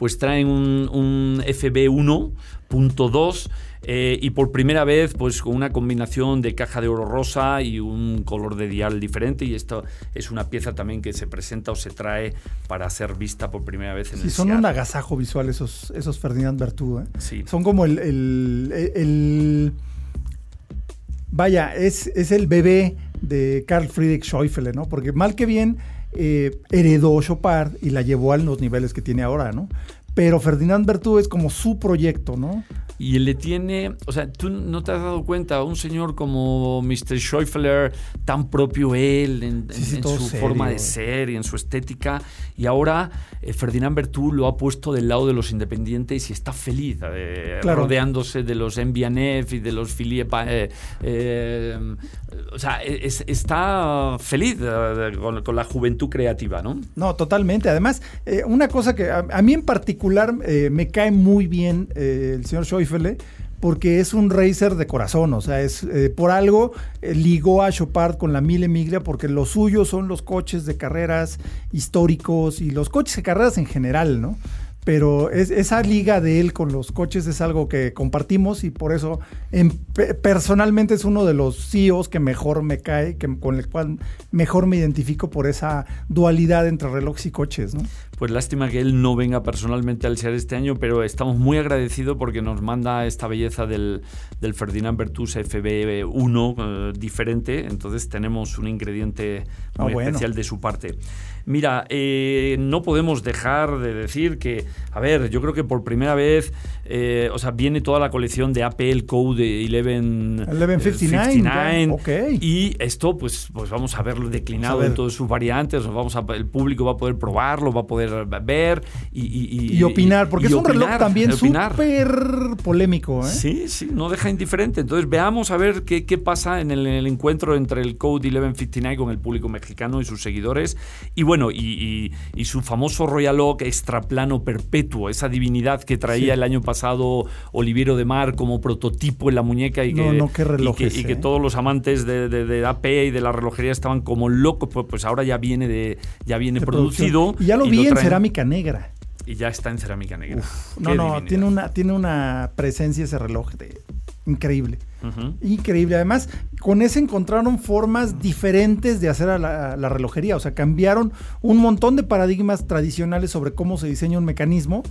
pues traen un, un FB1.2 eh, y por primera vez pues con una combinación de caja de oro rosa y un color de dial diferente y esto es una pieza también que se presenta o se trae para ser vista por primera vez en Sí, el son un agasajo visual esos, esos Ferdinand Bertú. ¿eh? Sí. Son como el, el- el- el- Vaya, es, es el bebé de Carl Friedrich Schäufele, ¿no? Porque mal que bien eh, heredó Chopard y la llevó a los niveles que tiene ahora, ¿no? Pero Ferdinand Bertú es como su proyecto, ¿no? Y él le tiene, o sea, tú no te has dado cuenta, un señor como Mr. Schäufler, tan propio él en, Sí, sí, en su serio. forma de ser y en su estética, y ahora eh, Ferdinand Bertú lo ha puesto del lado de los independientes y está feliz, eh, Claro. rodeándose de los MBNF y de los Philippe. eh, eh, o sea, es- está feliz eh, con, con la juventud creativa, ¿no? No, totalmente. Además, eh, una cosa que a, a mí en particular eh, me cae muy bien eh, el señor Porque es un racer de corazón, o sea, es eh, por algo eh, ligó a Chopard con la Mille Miglia, porque lo suyo son los coches de carreras históricos y los coches de carreras en general, ¿no? Pero es- esa liga de él con los coches es algo que compartimos y por eso en- pe- personalmente es uno de los CEOs que mejor me cae, que, con el cual mejor me identifico por esa dualidad entre relojes y coches, ¿no? Pues lástima que él no venga personalmente al SEAR este año, pero estamos muy agradecidos porque nos manda esta belleza del, del Ferdinand Bertus FB1 eh, diferente. Entonces tenemos un ingrediente Ah, muy bueno. especial de su parte. Mira, eh, no podemos dejar de decir que, a ver, yo creo que por primera vez, eh, o sea, viene toda la colección de APL Code 11, 1159, 59, ya, ok. y esto, pues, pues vamos a verlo declinado ver. en todas sus variantes, vamos a, el público va a poder probarlo, va a poder ver y, y- Y opinar, porque es un reloj también súper polémico, ¿eh? Sí, sí, no deja indiferente. Entonces veamos a ver qué, qué pasa en el, en el encuentro entre el Code 1159 con el público mexicano y sus seguidores. Y bueno, y, y- y su famoso Royal Oak extraplano perpetuo, esa divinidad que traía Sí. el año pasado Oliviero de Mar como prototipo en la muñeca y que, no, y que, ¿eh? todos los amantes de, de- de AP y de la relojería estaban como locos. Pues, pues ahora ya viene de ya viene producido. Y ya lo vi en cerámica negra. Y ya está en cerámica negra. No, no, divinidad. tiene una, tiene una presencia ese reloj de- increíble. Increíble. Además, con ese encontraron formas diferentes de hacer a la, la relojería. O sea, cambiaron un montón de paradigmas tradicionales sobre cómo se diseña un mecanismo.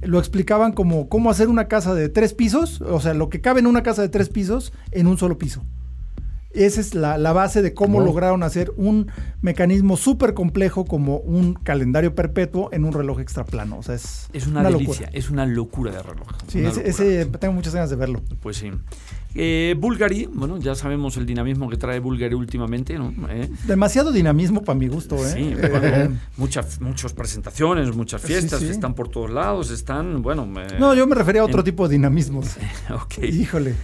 Lo explicaban como cómo hacer una casa de tres pisos, o sea, lo que cabe en una casa de tres pisos en un solo piso. Esa es la, la base de cómo lograron hacer un mecanismo súper complejo como un calendario perpetuo en un reloj extraplano. O sea, es, Es una, locura. delicia, es una locura de reloj. Sí, ese, locura. ese- tengo muchas ganas de verlo. Pues sí. Eh, Bulgari, bueno, ya sabemos el dinamismo que trae Bulgari últimamente, ¿no? Eh, Demasiado dinamismo para mi gusto, ¿eh? Sí, Eh, bueno, muchas, muchas presentaciones, muchas fiestas, sí. están por todos lados, están, bueno... eh, no, yo me refería a otro en- tipo de dinamismos. ok. Híjole.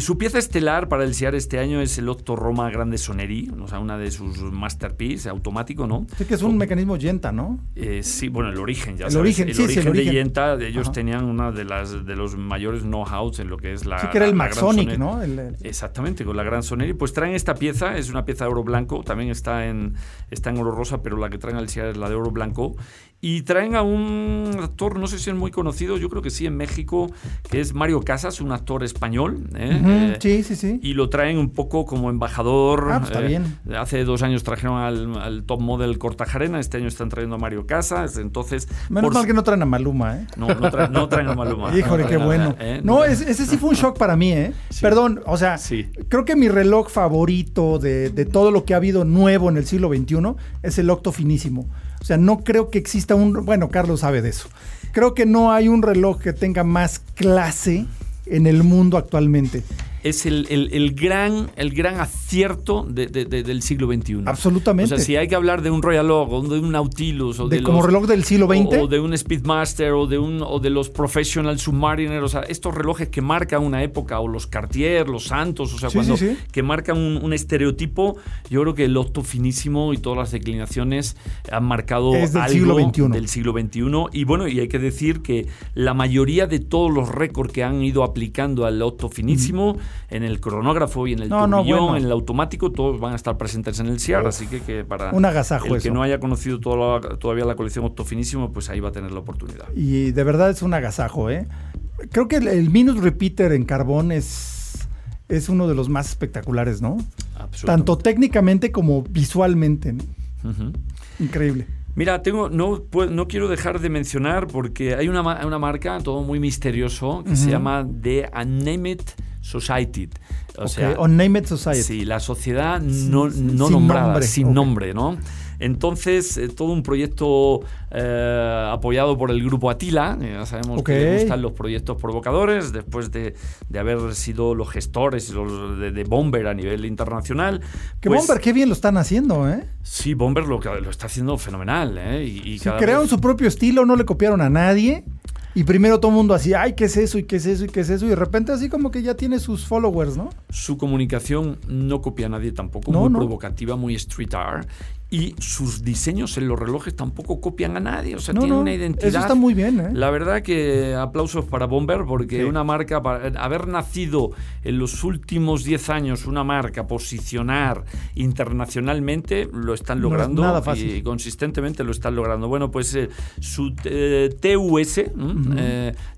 Su pieza estelar para el SIAR este año es el Otto Roma Grande Soneri, o sea, una de sus masterpiece automático, ¿no? Sí que es un mecanismo Yenta, ¿no? Eh, sí, bueno, el origen, ya El sabes. origen, el sí, sí, origen el de origen. Yenta, ellos Ajá. tenían una de las de los mayores know-hows en lo que es la. Sí que era el Maxonic. ¿no? El- el- Exactamente, con la gran Soneri. Pues traen esta pieza, es una pieza de oro blanco, también está en, está en oro rosa, pero la que traen al CIAR es la de oro blanco. Y traen a un actor, no sé si es muy conocido, yo creo que sí, en México, que es Mario Casas, un actor español. ¿eh? Eh, sí, sí, sí. y lo traen un poco como embajador. Ah, pues está eh, bien. Hace dos años trajeron al, al top model Cortajarena, este año están trayendo a Mario Casas, entonces... Menos por mal que no traen a Maluma, ¿eh? no, no, traen, no traen a Maluma. Híjole, No qué a- bueno. No, es- ese sí fue un shock para mí, ¿eh? Sí. Perdón, o sea, Sí. creo que mi reloj favorito de, de todo lo que ha habido nuevo en el siglo XXI es el octo finísimo. O sea, no creo que exista un... Bueno, Carlos sabe de eso. Creo que no hay un reloj que tenga más clase en el mundo actualmente. Es el, el- el gran, el gran acierto de- de- de- del siglo XXI. Absolutamente. O sea, si hay que hablar de un Royal Oak o de un Nautilus o de, como reloj del siglo XX. o, o de un Speedmaster o de un o de los Professional Submariner, o sea, estos relojes que marcan una época o los Cartier, los Santos, o sea, Sí, cuando sí, sí. que marcan un, un estereotipo, yo creo que el Octo finísimo y todas las declinaciones han marcado Es del algo siglo XXI. del siglo XXI y bueno, y hay que decir que la mayoría de todos los récords que han ido aplicando al Octo finísimo en el cronógrafo y en el No, no, tourbillon, bueno. en el automático, todos van a estar presentes en el CIAR, así que, que para Un el que no haya conocido toda la- todavía la colección Octo finísimo, pues ahí va a tener la oportunidad. Y de verdad es un agasajo, ¿eh? Creo que el, el Minute Repeater en carbón es, es uno de los más espectaculares, ¿no? Tanto técnicamente como visualmente. Increíble. Mira, tengo, no, no quiero dejar de mencionar porque hay una, una marca, todo muy misterioso, que se llama The Unnamed Society. O Ok, sea, Unnamed Society. Sí, la sociedad no, no sin nombrada, nombre, sin nombre, ¿no? Entonces, eh, todo un proyecto eh, apoyado por el grupo Atila. eh, Ya sabemos que Ok. le gustan los proyectos provocadores, después de, de haber sido los gestores los de, de Bomber a nivel internacional. Que pues, Bomber, qué bien lo están haciendo, ¿eh? Sí, Bomber lo, lo está haciendo fenomenal. ¿eh? Y, y Sí, cada crearon vez- su propio estilo, no le copiaron a nadie. Y primero todo el mundo así, ay, ¿qué es eso? ¿Y qué es eso? ¿Y qué es eso? Y de repente así como que ya tiene sus followers, ¿no? Su comunicación no copia a nadie tampoco, No, muy no. provocativa, muy street art. Y sus diseños en los relojes tampoco copian a nadie. O sea, No, tiene no, una identidad. eso está muy bien, ¿eh? La verdad que aplausos para Bomber porque Sí. una marca, para haber nacido en los últimos 10 años una marca, posicionar internacionalmente, lo están No es logrando nada fácil. y consistentemente lo están logrando. Bueno, pues eh, su eh, TUS,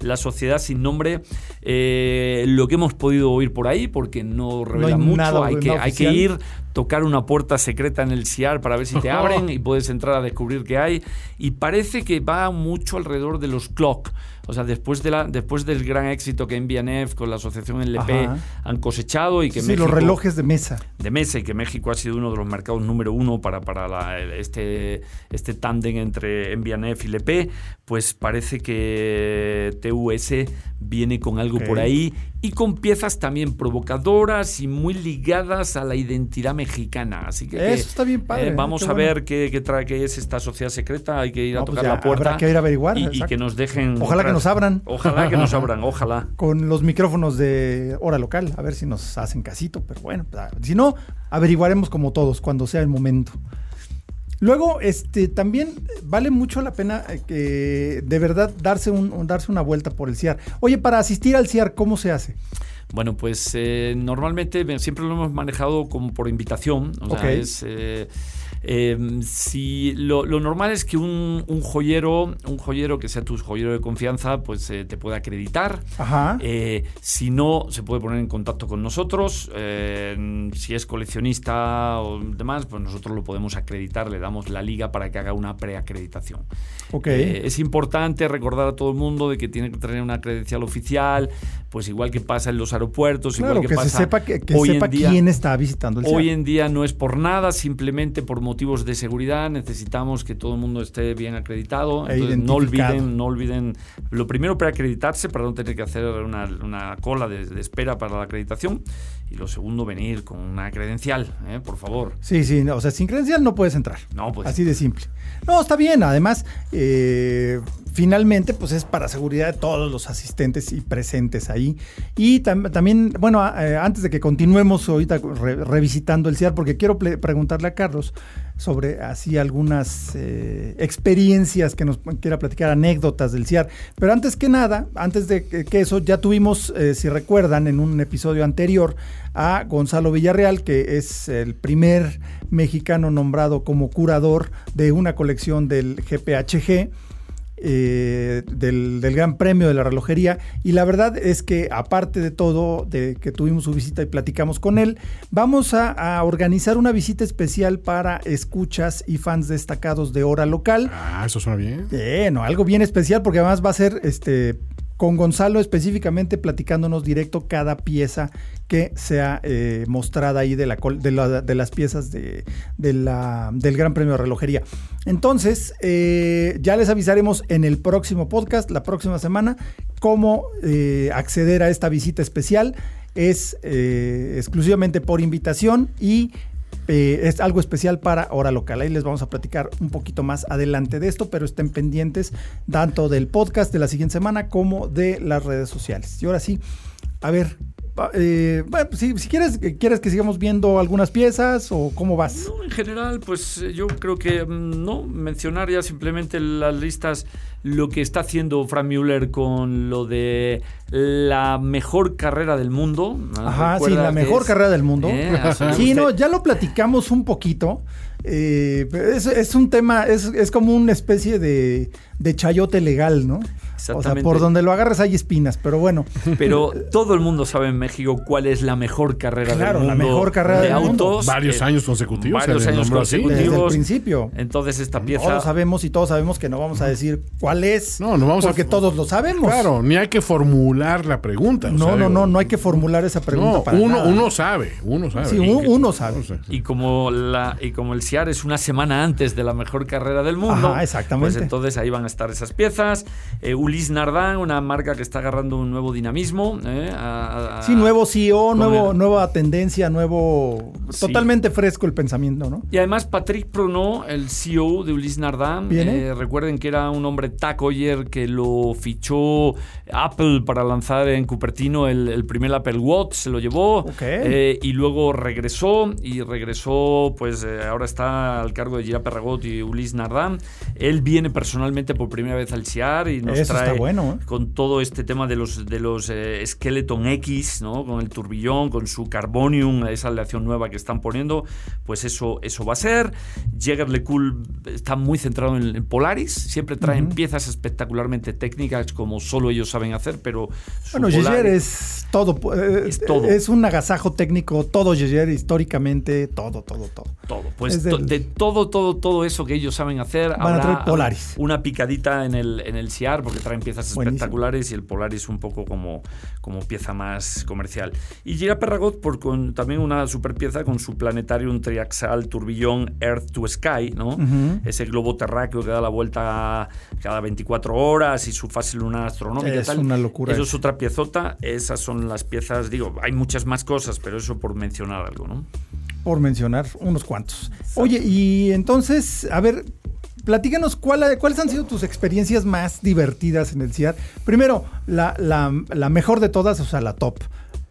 la sociedad sin nombre, lo que hemos podido oír por ahí, porque no revela mucho, nada, hay, que, hay que ir tocar una puerta secreta en el CIAR para ver si te abren y puedes entrar a descubrir qué hay. Y parece que va mucho alrededor de los clock. O sea, después, de la, después del gran éxito que en BNF con la asociación LP Ajá. han cosechado y que Sí, México, los relojes de mesa. de mesa y que México ha sido uno de los mercados número uno para, para la- este, este tándem entre NBNF y LP, pues parece que TUS viene con algo Ok. por ahí y con piezas también provocadoras y muy ligadas a la identidad mexicana. Así que, Eso está bien padre, eh, ¿eh? vamos Qué a bueno. ver qué, qué trae, qué es esta sociedad secreta. Hay que ir a No, pues tocar ya la puerta. habrá que ir a averiguar, Y, y que nos dejen. Ojalá que. Nos abran. Ojalá que nos abran, ojalá. Con los micrófonos de hora local, a ver si nos hacen casito, pero bueno, pues, si no, averiguaremos como todos cuando sea el momento. Luego, este, también vale mucho la pena eh, que de verdad darse, un, un- darse una vuelta por el CIAR. Oye, para asistir al CIAR, ¿cómo se hace? Bueno, pues eh, normalmente siempre lo hemos manejado como por invitación. O sea, Ok. es, eh, Eh, si lo, lo normal es que un, un joyero, un joyero que sea tu joyero de confianza, pues eh, te pueda acreditar. Ajá. Eh, si no, se puede poner en contacto con nosotros. Eh, si es coleccionista o demás, pues nosotros lo podemos acreditar, le damos la liga para que haga una preacreditación. Ok. Eh, es importante recordar a todo el mundo de que tiene que tener una credencial oficial, pues igual que pasa en los aeropuertos, claro, igual que, que, se pasa sepa, que, que hoy sepa en día. quién está visitando el Hoy en día no es por nada, simplemente por motivos de seguridad necesitamos que todo el mundo esté bien acreditado. E Entonces, no olviden, no olviden, lo primero para acreditarse, para no tener que hacer una, una cola de, de espera para la acreditación. Y lo segundo, venir con una credencial, ¿eh? por favor. Sí, sí, no, o sea, sin credencial no puedes entrar. No, pues Así de simple. No, está bien. Además, eh, finalmente, pues es para seguridad de todos los asistentes y presentes ahí. Y tam- también, bueno, eh, antes de que continuemos ahorita re- revisitando el CIAR, porque quiero preguntarle a Carlos sobre así algunas eh, experiencias que nos quiera platicar, anécdotas del CIAR. Pero antes que nada, antes de que, eso, ya tuvimos, eh, si recuerdan, en un episodio anterior a Gonzalo Villarreal, que es el primer mexicano nombrado como curador de una colección del GPHG. Eh, del, del Gran Premio de la Relojería y la verdad es que aparte de todo, de que tuvimos su visita y platicamos con él, vamos a, a organizar una visita especial para escuchas y fans destacados de hora local. Ah, eso suena bien. Bueno, algo bien especial porque además va a ser este con Gonzalo específicamente platicándonos directo cada pieza que sea eh, mostrada ahí de, la, de, la- de las piezas de, del Gran Premio de Relojería. Entonces, eh, ya les avisaremos en el próximo podcast, la próxima semana, cómo eh, acceder a esta visita especial. Es exclusivamente por invitación y eh, es algo especial para Hora Local. Ahí les vamos a platicar un poquito más adelante de esto, pero estén pendientes tanto del podcast de la siguiente semana como de las redes sociales. Y ahora sí, a ver, eh, bueno, si, si quieres, eh, ¿quieres que sigamos viendo algunas piezas o cómo vas? No, en general, pues eh, yo creo que mm, no mencionar ya simplemente las listas lo que está haciendo Frank Müller con lo de la mejor carrera del mundo. ¿no? Ajá, sí, la mejor es- carrera del mundo. Eh, Sí, no, ya lo platicamos un poquito. Eh, es, es un tema, es, es como una especie de, de chayote legal, ¿no? O sea, Exactamente. por donde lo agarres hay espinas, pero bueno. Pero todo el mundo sabe en México cuál es la mejor carrera Claro, del la mundo mejor carrera de del mundo. autos. Varios Eh, años consecutivos. varios años nombró así. consecutivos. Desde el principio. Entonces esta Todos pieza... lo sabemos y todos sabemos que no vamos a decir cuál es. No, no vamos a- Porque todos lo sabemos. Claro, ni hay que formular la pregunta. No, sea, no, no, no hay que formular esa pregunta No, para uno, nada. uno sabe, uno sabe. Sí, uno- sabe. Y como, la, y como el SIAR es una semana antes de la mejor carrera del mundo, Ajá, exactamente. pues entonces ahí van a estar esas piezas. Eh, Ulis Nardán, una marca que está agarrando un nuevo dinamismo. eh, a- a- Sí, nuevo CEO, nuevo, el- nueva tendencia, nuevo. Sí. Totalmente fresco el pensamiento, ¿no? Y además Patrick Prono, el CEO de Ulis Nardán, eh, recuerden que era un hombre tacoyer que lo fichó Apple para lanzar en Cupertino el, el primer Apple Watch, se lo llevó Ok. eh, y luego regresó y regresó, pues eh, ahora está al cargo de Gira Perragot y Ulis Nardán. Él viene personalmente por primera vez al CIAR y nos Eso está trae bueno, ¿eh? con todo este tema de los, de los eh, Skeleton X, ¿no? Con el turbillón, con su Carbonium, esa aleación nueva que están poniendo, pues eso, eso va a ser. Jäger LeCool está muy centrado en, en Polaris, siempre traen piezas espectacularmente técnicas como solo ellos saben hacer, pero Bueno, Yeyer es todo. eh, Es todo. Es un agasajo técnico, todo Yeyer históricamente, todo, todo, todo. todo. Pues del- de todo, todo, todo eso que ellos saben hacer, Van a traer Polaris. una picadita en el, en el CIAR porque traen piezas Buenísimo. espectaculares y el Polaris un poco como, como pieza más comercial. Y Gira Perragot por con también una super pieza con su Planetarium Triaxal Turbillón Earth to Sky, ¿no? Ese globo terráqueo que da la vuelta cada 24 horas y su fase lunar astronómica. y Es tal. una locura Eso eso. es otra piezota. Esas son las piezas, digo, hay muchas más cosas, pero eso por mencionar algo, ¿no? Por mencionar unos cuantos. Oye, y entonces, a ver, platícanos cuál- cuáles han sido tus experiencias más divertidas en el CIAR. Primero, la, la- la mejor de todas, o sea, la top.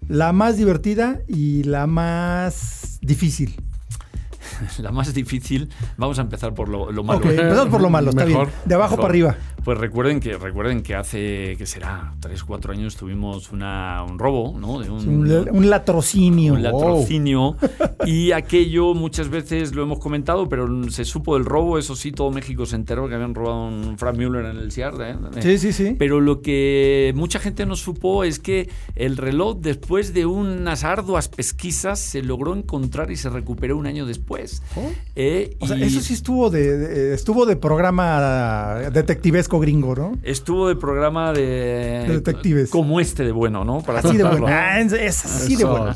La más divertida y la más difícil. La más difícil, vamos a empezar por lo, lo malo. Ok, empezamos por lo malo, está Mejor. bien. De abajo Mejor. para arriba. Pues recuerden que recuerden que hace, que será? Tres, cuatro años tuvimos una, un robo, ¿no? De un, un, un, latrocinio. Un latrocinio. y aquello muchas veces lo hemos comentado, pero se supo del robo. Eso sí, todo México se enteró que habían robado un Frank Müller en el CIAR. ¿eh? Sí, sí, sí. Pero lo que mucha gente no supo es que el reloj, después de unas arduas pesquisas, se logró encontrar y se recuperó un año después. ¿Oh? Eh, o sea, eso sí estuvo de, de, estuvo de programa detectivesco gringo, ¿no? Estuvo de programa de, de detectives. Como este de bueno, ¿no? Para así de bueno. Ah, es así de bueno.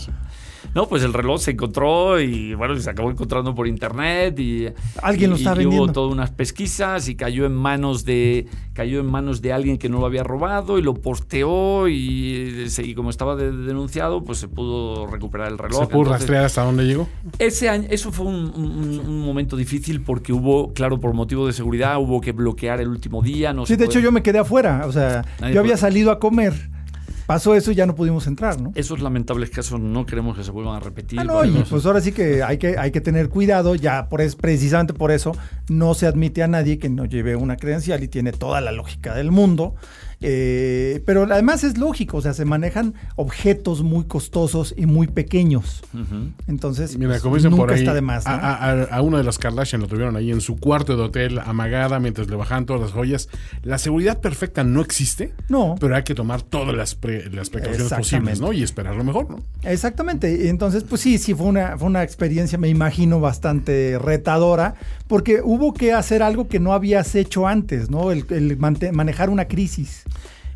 No, pues el reloj se encontró y bueno, se acabó encontrando por internet y alguien lo y, está y vendiendo. hubo todas unas pesquisas y cayó en manos de cayó en manos de alguien que no lo había robado y lo posteó y, y como estaba de, denunciado, pues se pudo recuperar el reloj. ¿Se pudo Entonces, rastrear hasta dónde llegó? Ese año, eso fue un, un, un, momento difícil porque hubo, claro, por motivo de seguridad, hubo que bloquear el último día. No sí, de puede... hecho yo me quedé afuera, o sea, Nadie yo había puede... salido a comer pasó eso y ya no pudimos entrar, ¿no? Esos lamentables casos no queremos que se vuelvan a repetir. Ah, no, y pues ahora sí que hay que, hay que tener cuidado, ya por es, precisamente por eso no se admite a nadie que no lleve una credencial y tiene toda la lógica del mundo. Eh, pero además es lógico, o sea, se manejan objetos muy costosos y muy pequeños. Uh -huh. Entonces, Mira, pues, como dicen nunca por ahí, está de más. ¿no? A, a, a, una de las Kardashian lo tuvieron ahí en su cuarto de hotel, amagada, mientras le bajaban todas las joyas. La seguridad perfecta no existe, no. pero hay que tomar todas las, pre, las precauciones posibles, ¿no? Y esperar lo mejor, ¿no? Exactamente. Entonces, pues sí, sí, fue una, fue una experiencia, me imagino, bastante retadora, porque hubo que hacer algo que no habías hecho antes, ¿no? El, manejar una crisis.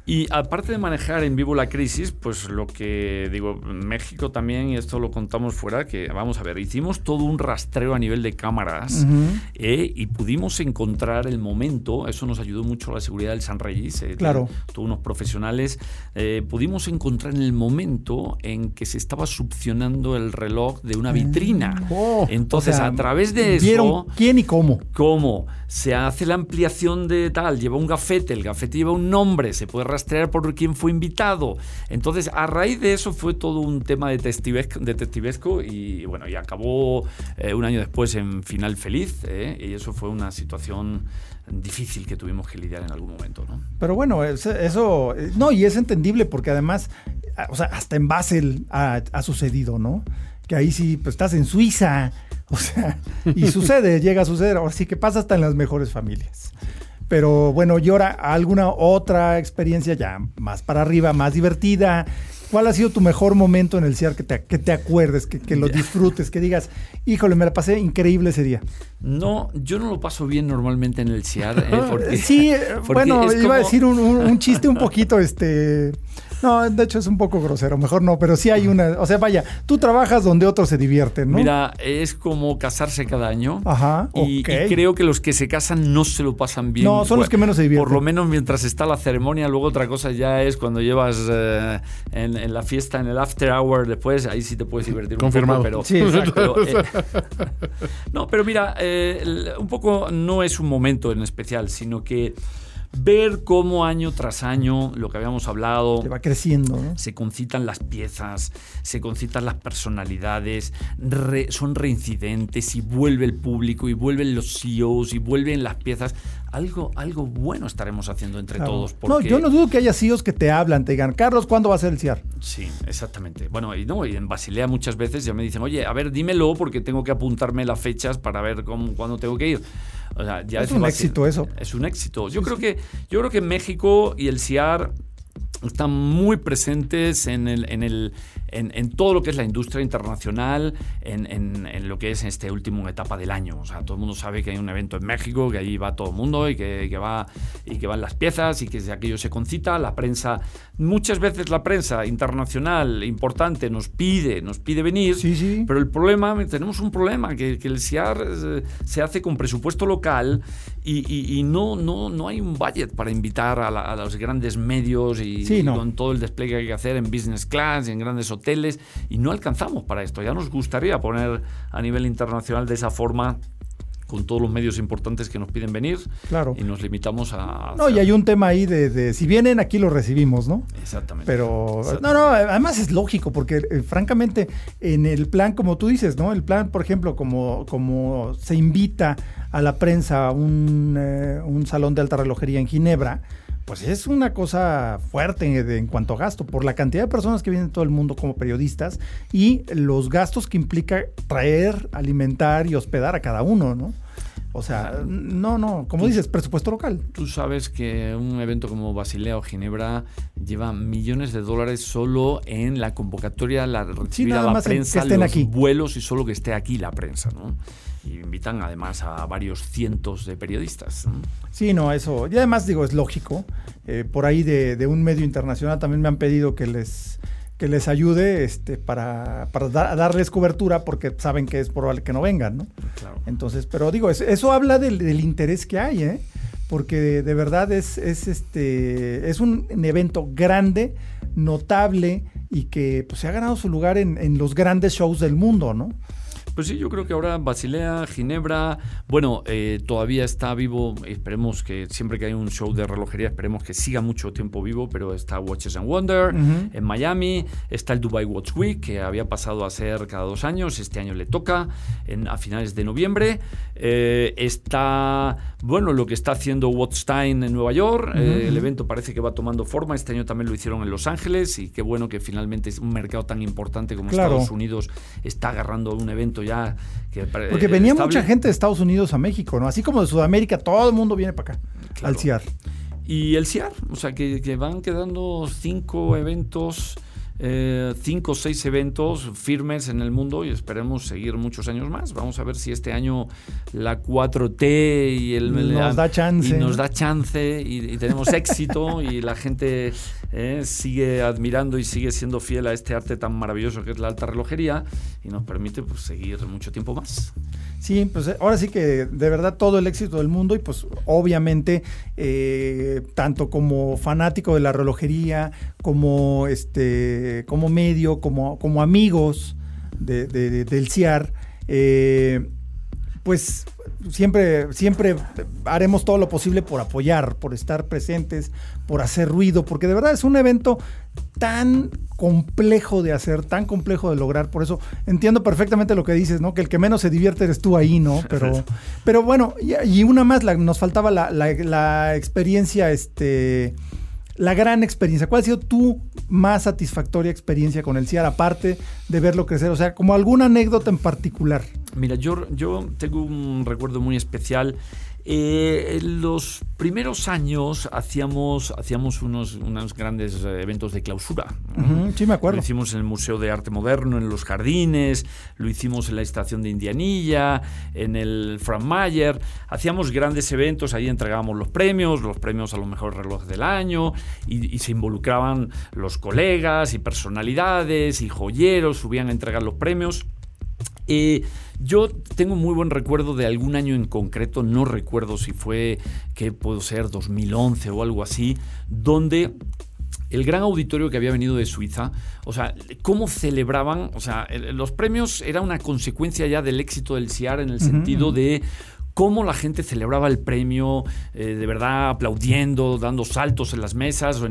Y aparte de manejar en vivo la crisis, pues lo que digo, México también, y esto lo contamos fuera, que vamos a ver, hicimos todo un rastreo a nivel de cámaras uh -huh. eh, y pudimos encontrar el momento, eso nos ayudó mucho a la seguridad del San Reyes, eh, claro. todos unos profesionales, eh, pudimos encontrar en el momento en que se estaba succionando el reloj de una vitrina. Oh, Entonces, o sea, a través de eso... ¿Vieron quién y cómo? ¿Cómo? Se hace la ampliación de tal, lleva un gafete, el gafete lleva un nombre, se puede rastrear por quién fue invitado. Entonces, a raíz de eso fue todo un tema detectivesco, detectivesco y bueno, y acabó eh, un año después en final feliz, ¿eh? y eso fue una situación difícil que tuvimos que lidiar en algún momento, ¿no? Pero bueno, eso, no, y es entendible porque además, o sea, hasta en Basel ha, sucedido, ¿no? Que ahí sí, pues estás en Suiza, o sea, y sucede, llega a suceder, así que pasa hasta en las mejores familias. Pero bueno, y ahora alguna otra experiencia ya más para arriba, más divertida. ¿Cuál ha sido tu mejor momento en el CIAR que te, que te acuerdes, que, que, lo disfrutes, que digas, híjole, me la pasé increíble ese día? No, yo no lo paso bien normalmente en el CIAR. ¿eh? Porque, sí, porque bueno, iba como... a decir un, un, un, chiste un poquito, este... No, de hecho es un poco grosero, mejor no, pero sí hay una, o sea, vaya, tú trabajas donde otros se divierten, ¿no? Mira, es como casarse cada año. Ajá, y, okay. y creo que los que se casan no se lo pasan bien. No, son los que menos se divierten. Por lo menos mientras está la ceremonia, luego otra cosa ya es cuando llevas eh, en, en, la fiesta, en el after hour después, ahí sí te puedes divertir Confirmado. un poco. Pero, sí, pero, eh, no, pero mira, eh, un poco no es un momento en especial, sino que ver cómo año tras año lo que habíamos hablado Se va creciendo ¿no? se concitan las piezas se concitan las personalidades re, son reincidentes y vuelve el público y vuelven los CEOs y vuelven las piezas algo, algo bueno estaremos haciendo entre claro. todos porque... no yo no dudo que haya CEOs que te hablan te digan Carlos ¿cuándo va a ser el CIAR? sí exactamente bueno y no y en Basilea muchas veces ya me dicen oye a ver dímelo porque tengo que apuntarme las fechas para ver cómo, cuándo tengo que ir o sea, ya es un éxito eso. Es un éxito. Yo sí, creo sí. que yo creo que México y el CIAR están muy presentes en el, en el en, en, todo lo que es la industria internacional, en, en, en, lo que es este último etapa del año. O sea, todo el mundo sabe que hay un evento en México, que allí va todo el mundo y que, que va y que van las piezas y que de aquello se concita. La prensa, muchas veces la prensa internacional importante nos pide, nos pide venir, sí, sí. pero el problema, tenemos un problema, que, que el CIAR se hace con presupuesto local y, y, y, no, no, no hay un budget para invitar a, la, a los grandes medios y, sí, no. y, con todo el despliegue que hay que hacer en business class y en grandes hoteles y no alcanzamos para esto. Ya nos gustaría poner a nivel internacional de esa forma con todos los medios importantes que nos piden venir. Claro. Y nos limitamos a... No, y hay un tema ahí de, si vienen, aquí lo recibimos, ¿no? Exactamente. Pero, no, no, además es lógico, porque eh, francamente, en el plan, como tú dices, ¿no? El plan, por ejemplo, como, como se invita a la prensa a un, eh, un salón de alta relojería en Ginebra, pues es una cosa fuerte en, cuanto a gasto, por la cantidad de personas que vienen de todo el mundo como periodistas y los gastos que implica traer, alimentar y hospedar a cada uno, ¿no? O sea, no, no, como dices, presupuesto local. Tú sabes que un evento como Basilea o Ginebra lleva millones de dólares solo en la convocatoria, la recibida a la prensa, los aquí. vuelos y solo que esté aquí la prensa, ¿no? Y invitan además a varios cientos de periodistas. Sí, no, eso. Y además digo, es lógico. Eh, por ahí de, un medio internacional también me han pedido que les que les ayude este, para, para darles cobertura porque saben que es probable que no vengan, ¿no? Claro. Entonces, pero digo, eso, habla del, interés que hay, ¿eh? Porque de, verdad es, es, este, es un evento grande, notable y que pues, se ha ganado su lugar en, en los grandes shows del mundo, ¿no? Pues sí, yo creo que ahora Basilea, Ginebra, bueno, eh, todavía está vivo, esperemos que siempre que hay un show de relojería, esperemos que siga mucho tiempo vivo, pero está Watches and Wonder en Miami, está el Dubai Watch Week, que había pasado a ser cada dos años, este año le toca en, a finales de noviembre, eh, está, bueno, lo que está haciendo Watchstein en Nueva York, eh, el evento parece que va tomando forma, este año también lo hicieron en Los Ángeles y qué bueno que finalmente es un mercado tan importante como Estados Unidos está agarrando un evento ya. Porque venía mucha gente de Estados Unidos a México, ¿no? Así como de Sudamérica, todo el mundo viene para acá, al CIAR. Y el CIAR, o sea, que, que van quedando cinco eventos eh, cinco o seis eventos firmes en el mundo y esperemos seguir muchos años más. Vamos a ver si este año la 4T y el nos da chance, y nos da chance y, tenemos éxito y la gente eh, sigue admirando y sigue siendo fiel a este arte tan maravilloso que es la alta relojería y nos permite pues, seguir mucho tiempo más. Sí, pues eh, ahora sí que de verdad todo el éxito del mundo y pues obviamente eh, tanto como fanático de la relojería, como este, como medio, como, como amigos de, del CIAR, eh, pues siempre, siempre haremos todo lo posible por apoyar, por estar presentes, por hacer ruido, porque de verdad es un evento tan complejo de hacer, tan complejo de lograr. Por eso entiendo perfectamente lo que dices, ¿no? Que el que menos se divierte eres tú ahí, ¿no? Pero, pero bueno, y, una más, nos faltaba la, la experiencia, este la gran experiencia. ¿Cuál ha sido tu más satisfactoria experiencia con el CIAR, aparte de verlo crecer? O sea, como alguna anécdota en particular. Mira, yo, yo tengo un recuerdo muy especial eh, en los primeros años hacíamos, hacíamos unos, unos grandes eh, eventos de clausura. sí, me acuerdo. Lo hicimos en el Museo de Arte Moderno, en los jardines, lo hicimos en la estación de Indianilla, en el Frank Mayer. Hacíamos grandes eventos, ahí entregábamos los premios, los premios a los mejores relojes del año, y, y se involucraban los colegas y personalidades y joyeros, subían a entregar los premios. Eh, yo tengo muy buen recuerdo de algún año en concreto, no recuerdo si fue, que puedo ser, 2011 o algo así, donde el gran auditorio que había venido de Suiza, o sea, cómo celebraban, o sea, los premios era una consecuencia ya del éxito del CIAR en el sentido de cómo la gente celebraba el premio, eh, de verdad aplaudiendo, dando saltos en las mesas,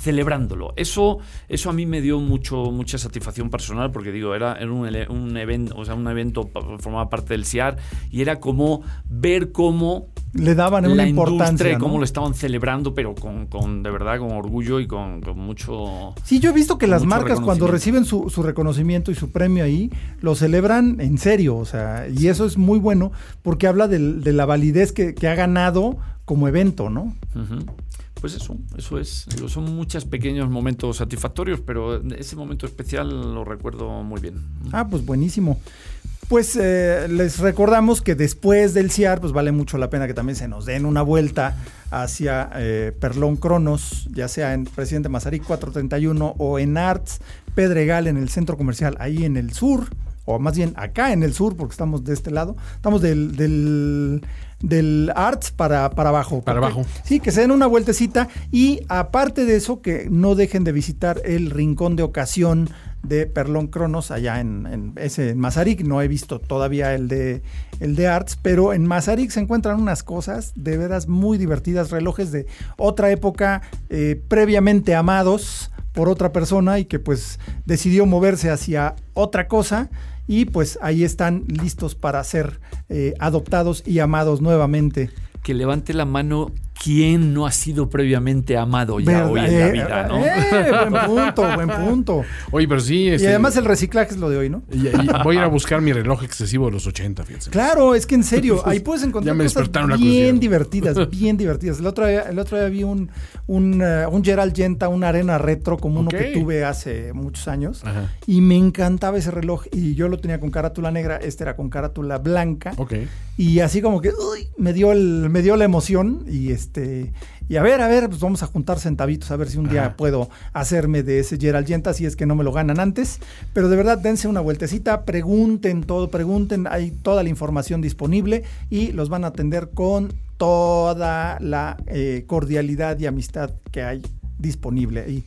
celebrándolo. Eso, eso a mí me dio mucho, mucha satisfacción personal porque digo, era, era un, un, evento, o sea, un evento formaba parte del CIAR y era como ver cómo le daban una importancia. cómo lo estaban celebrando, pero con, con, de verdad con orgullo y con, mucho. Sí, yo he visto que las marcas cuando reciben su, su, reconocimiento y su premio ahí, lo celebran en serio, o sea, y eso es muy bueno porque habla de, la validez que, ha ganado como evento, ¿no? Pues eso, eso es. son muchos pequeños momentos satisfactorios, pero ese momento especial lo recuerdo muy bien. Ah, pues buenísimo. Pues eh, les recordamos que después del CIAR, pues vale mucho la pena que también se nos den una vuelta hacia eh, Perlón Cronos, ya sea en Presidente Mazarí 431 o en Arts Pedregal en el centro comercial, ahí en el sur, o más bien acá en el sur, porque estamos de este lado, estamos del, del, del Arts para, para abajo. Para abajo. Sí, que se den una vueltecita y aparte de eso, que no dejen de visitar el Rincón de Ocasión de Perlón Cronos allá en, en ese en Mazarik. No he visto todavía el de el de Arts, pero en Mazarik se encuentran unas cosas de veras muy divertidas, relojes de otra época eh, previamente amados por otra persona y que pues decidió moverse hacia otra cosa y pues ahí están listos para ser eh, adoptados y amados nuevamente. Que levante la mano quién no ha sido previamente amado ya hoy en la Eh, vida, ¿no? eh, buen punto, buen punto. Oye, pero sí. Y este, además el reciclaje es lo de hoy, ¿no? y- y voy a ir a buscar mi reloj excesivo de los 80, fíjense. Claro, es que en serio, ahí puedes encontrar Ya me cosas bien divertidas, bien divertidas. El otro día, el otro día vi un, un, eh, un Gerald Genta, una arena retro como uno que tuve hace muchos años. Ajá. Y me encantaba ese reloj. Y yo lo tenía con carátula negra, este era con carátula blanca. Ok. Y así como que uy, me dio el, me dio la emoción. Y este. Y a ver, a ver, pues vamos a juntar centavitos a ver si un día Ajá. puedo hacerme de ese Gerald Genta, si es que no me lo ganan antes. Pero de verdad, dense una vueltecita, pregunten todo, pregunten, hay toda la información disponible y los van a atender con toda la eh, cordialidad y amistad que hay disponible. Y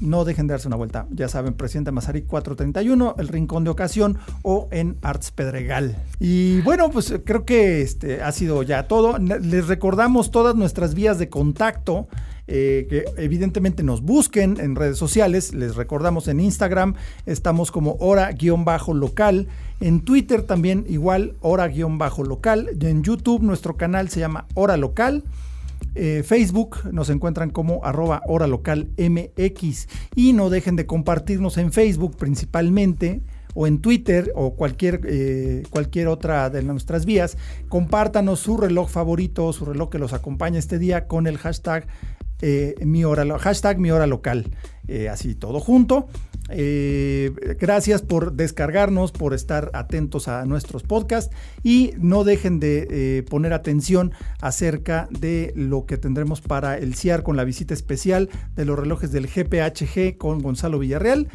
no dejen de darse una vuelta. Ya saben, Presidente Mazarik 431, El Rincón de Ocasión o en Arts Pedregal. Y bueno, pues eh, creo que este ha sido ya todo. Les recordamos todas nuestras vías de contacto. eh, que evidentemente nos busquen en redes sociales. Les recordamos en Instagram, estamos como hora-local. En Twitter también igual, hora-local. En YouTube nuestro canal se llama Hora Local. Eh, Facebook nos encuentran como arroba hora local MX y no dejen de compartirnos en Facebook principalmente o en Twitter o cualquier, eh, cualquier otra de nuestras vías. Compártanos su reloj favorito, su reloj que los acompaña este día con el hashtag eh, mi hora, hashtag mi hora local. Así todo junto. Eh, gracias por descargarnos, por estar atentos a nuestros podcasts y no dejen de eh, poner atención acerca de lo que tendremos para el CIAR con la visita especial de los relojes del GPHG con Gonzalo Villarreal.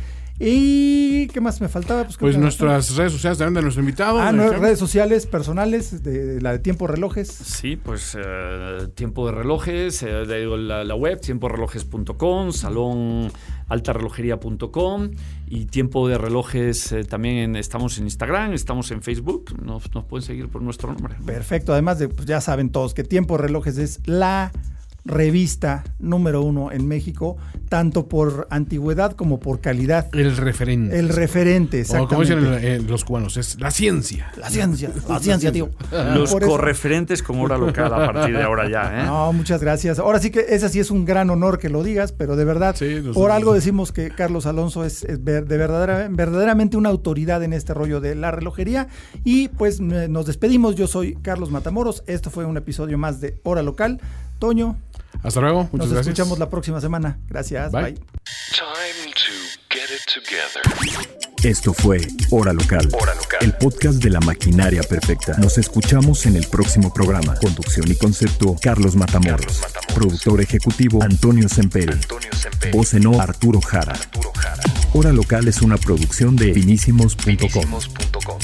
¿Y qué más me faltaba? Pues que- nuestras redes sociales también de nuestro invitado. Ah, de no, redes sociales personales, de, la de tiempo relojes. Sí, pues eh, tiempo de relojes, eh, digo, la, la web, tiemporelojes.com, salón altarelojería.com y tiempo de relojes eh, también en- estamos en Instagram, estamos en Facebook, nos, nos pueden seguir por nuestro nombre. Perfecto, además de, pues ya saben todos que Tiempo Relojes es la revista número uno en México, tanto por antigüedad como por calidad. El referente. El referente, O como dicen exactamente. el- eh, los cubanos, es la ciencia. La ciencia, la ciencia, tío. Los correferentes con hora local a partir de ahora ya. ¿eh? No, muchas gracias. Ahora sí que ese sí es un gran honor que lo digas, pero de verdad, Sí, por algo decimos que Carlos Alonso es, es de verdadera, verdaderamente una autoridad en este rollo de la relojería. Y pues nos despedimos. Yo soy Carlos Matamoros. Esto fue un episodio más de Hora Local. Toño, Hasta luego. Muchas nos gracias. escuchamos la próxima semana. Gracias. Bye. bye. Time to get it together. Esto fue Hora Local, Hora Local. el podcast de la maquinaria perfecta. Nos escuchamos en el próximo programa. Conducción y concepto, Carlos Matamoros. Carlos Matamoros. Productor ejecutivo, Antonio Sempere. Antonio Semper. Voz en off, Arturo Jara. Arturo Jara. Hora Local es una producción de finísimos.com. Finísimos.com.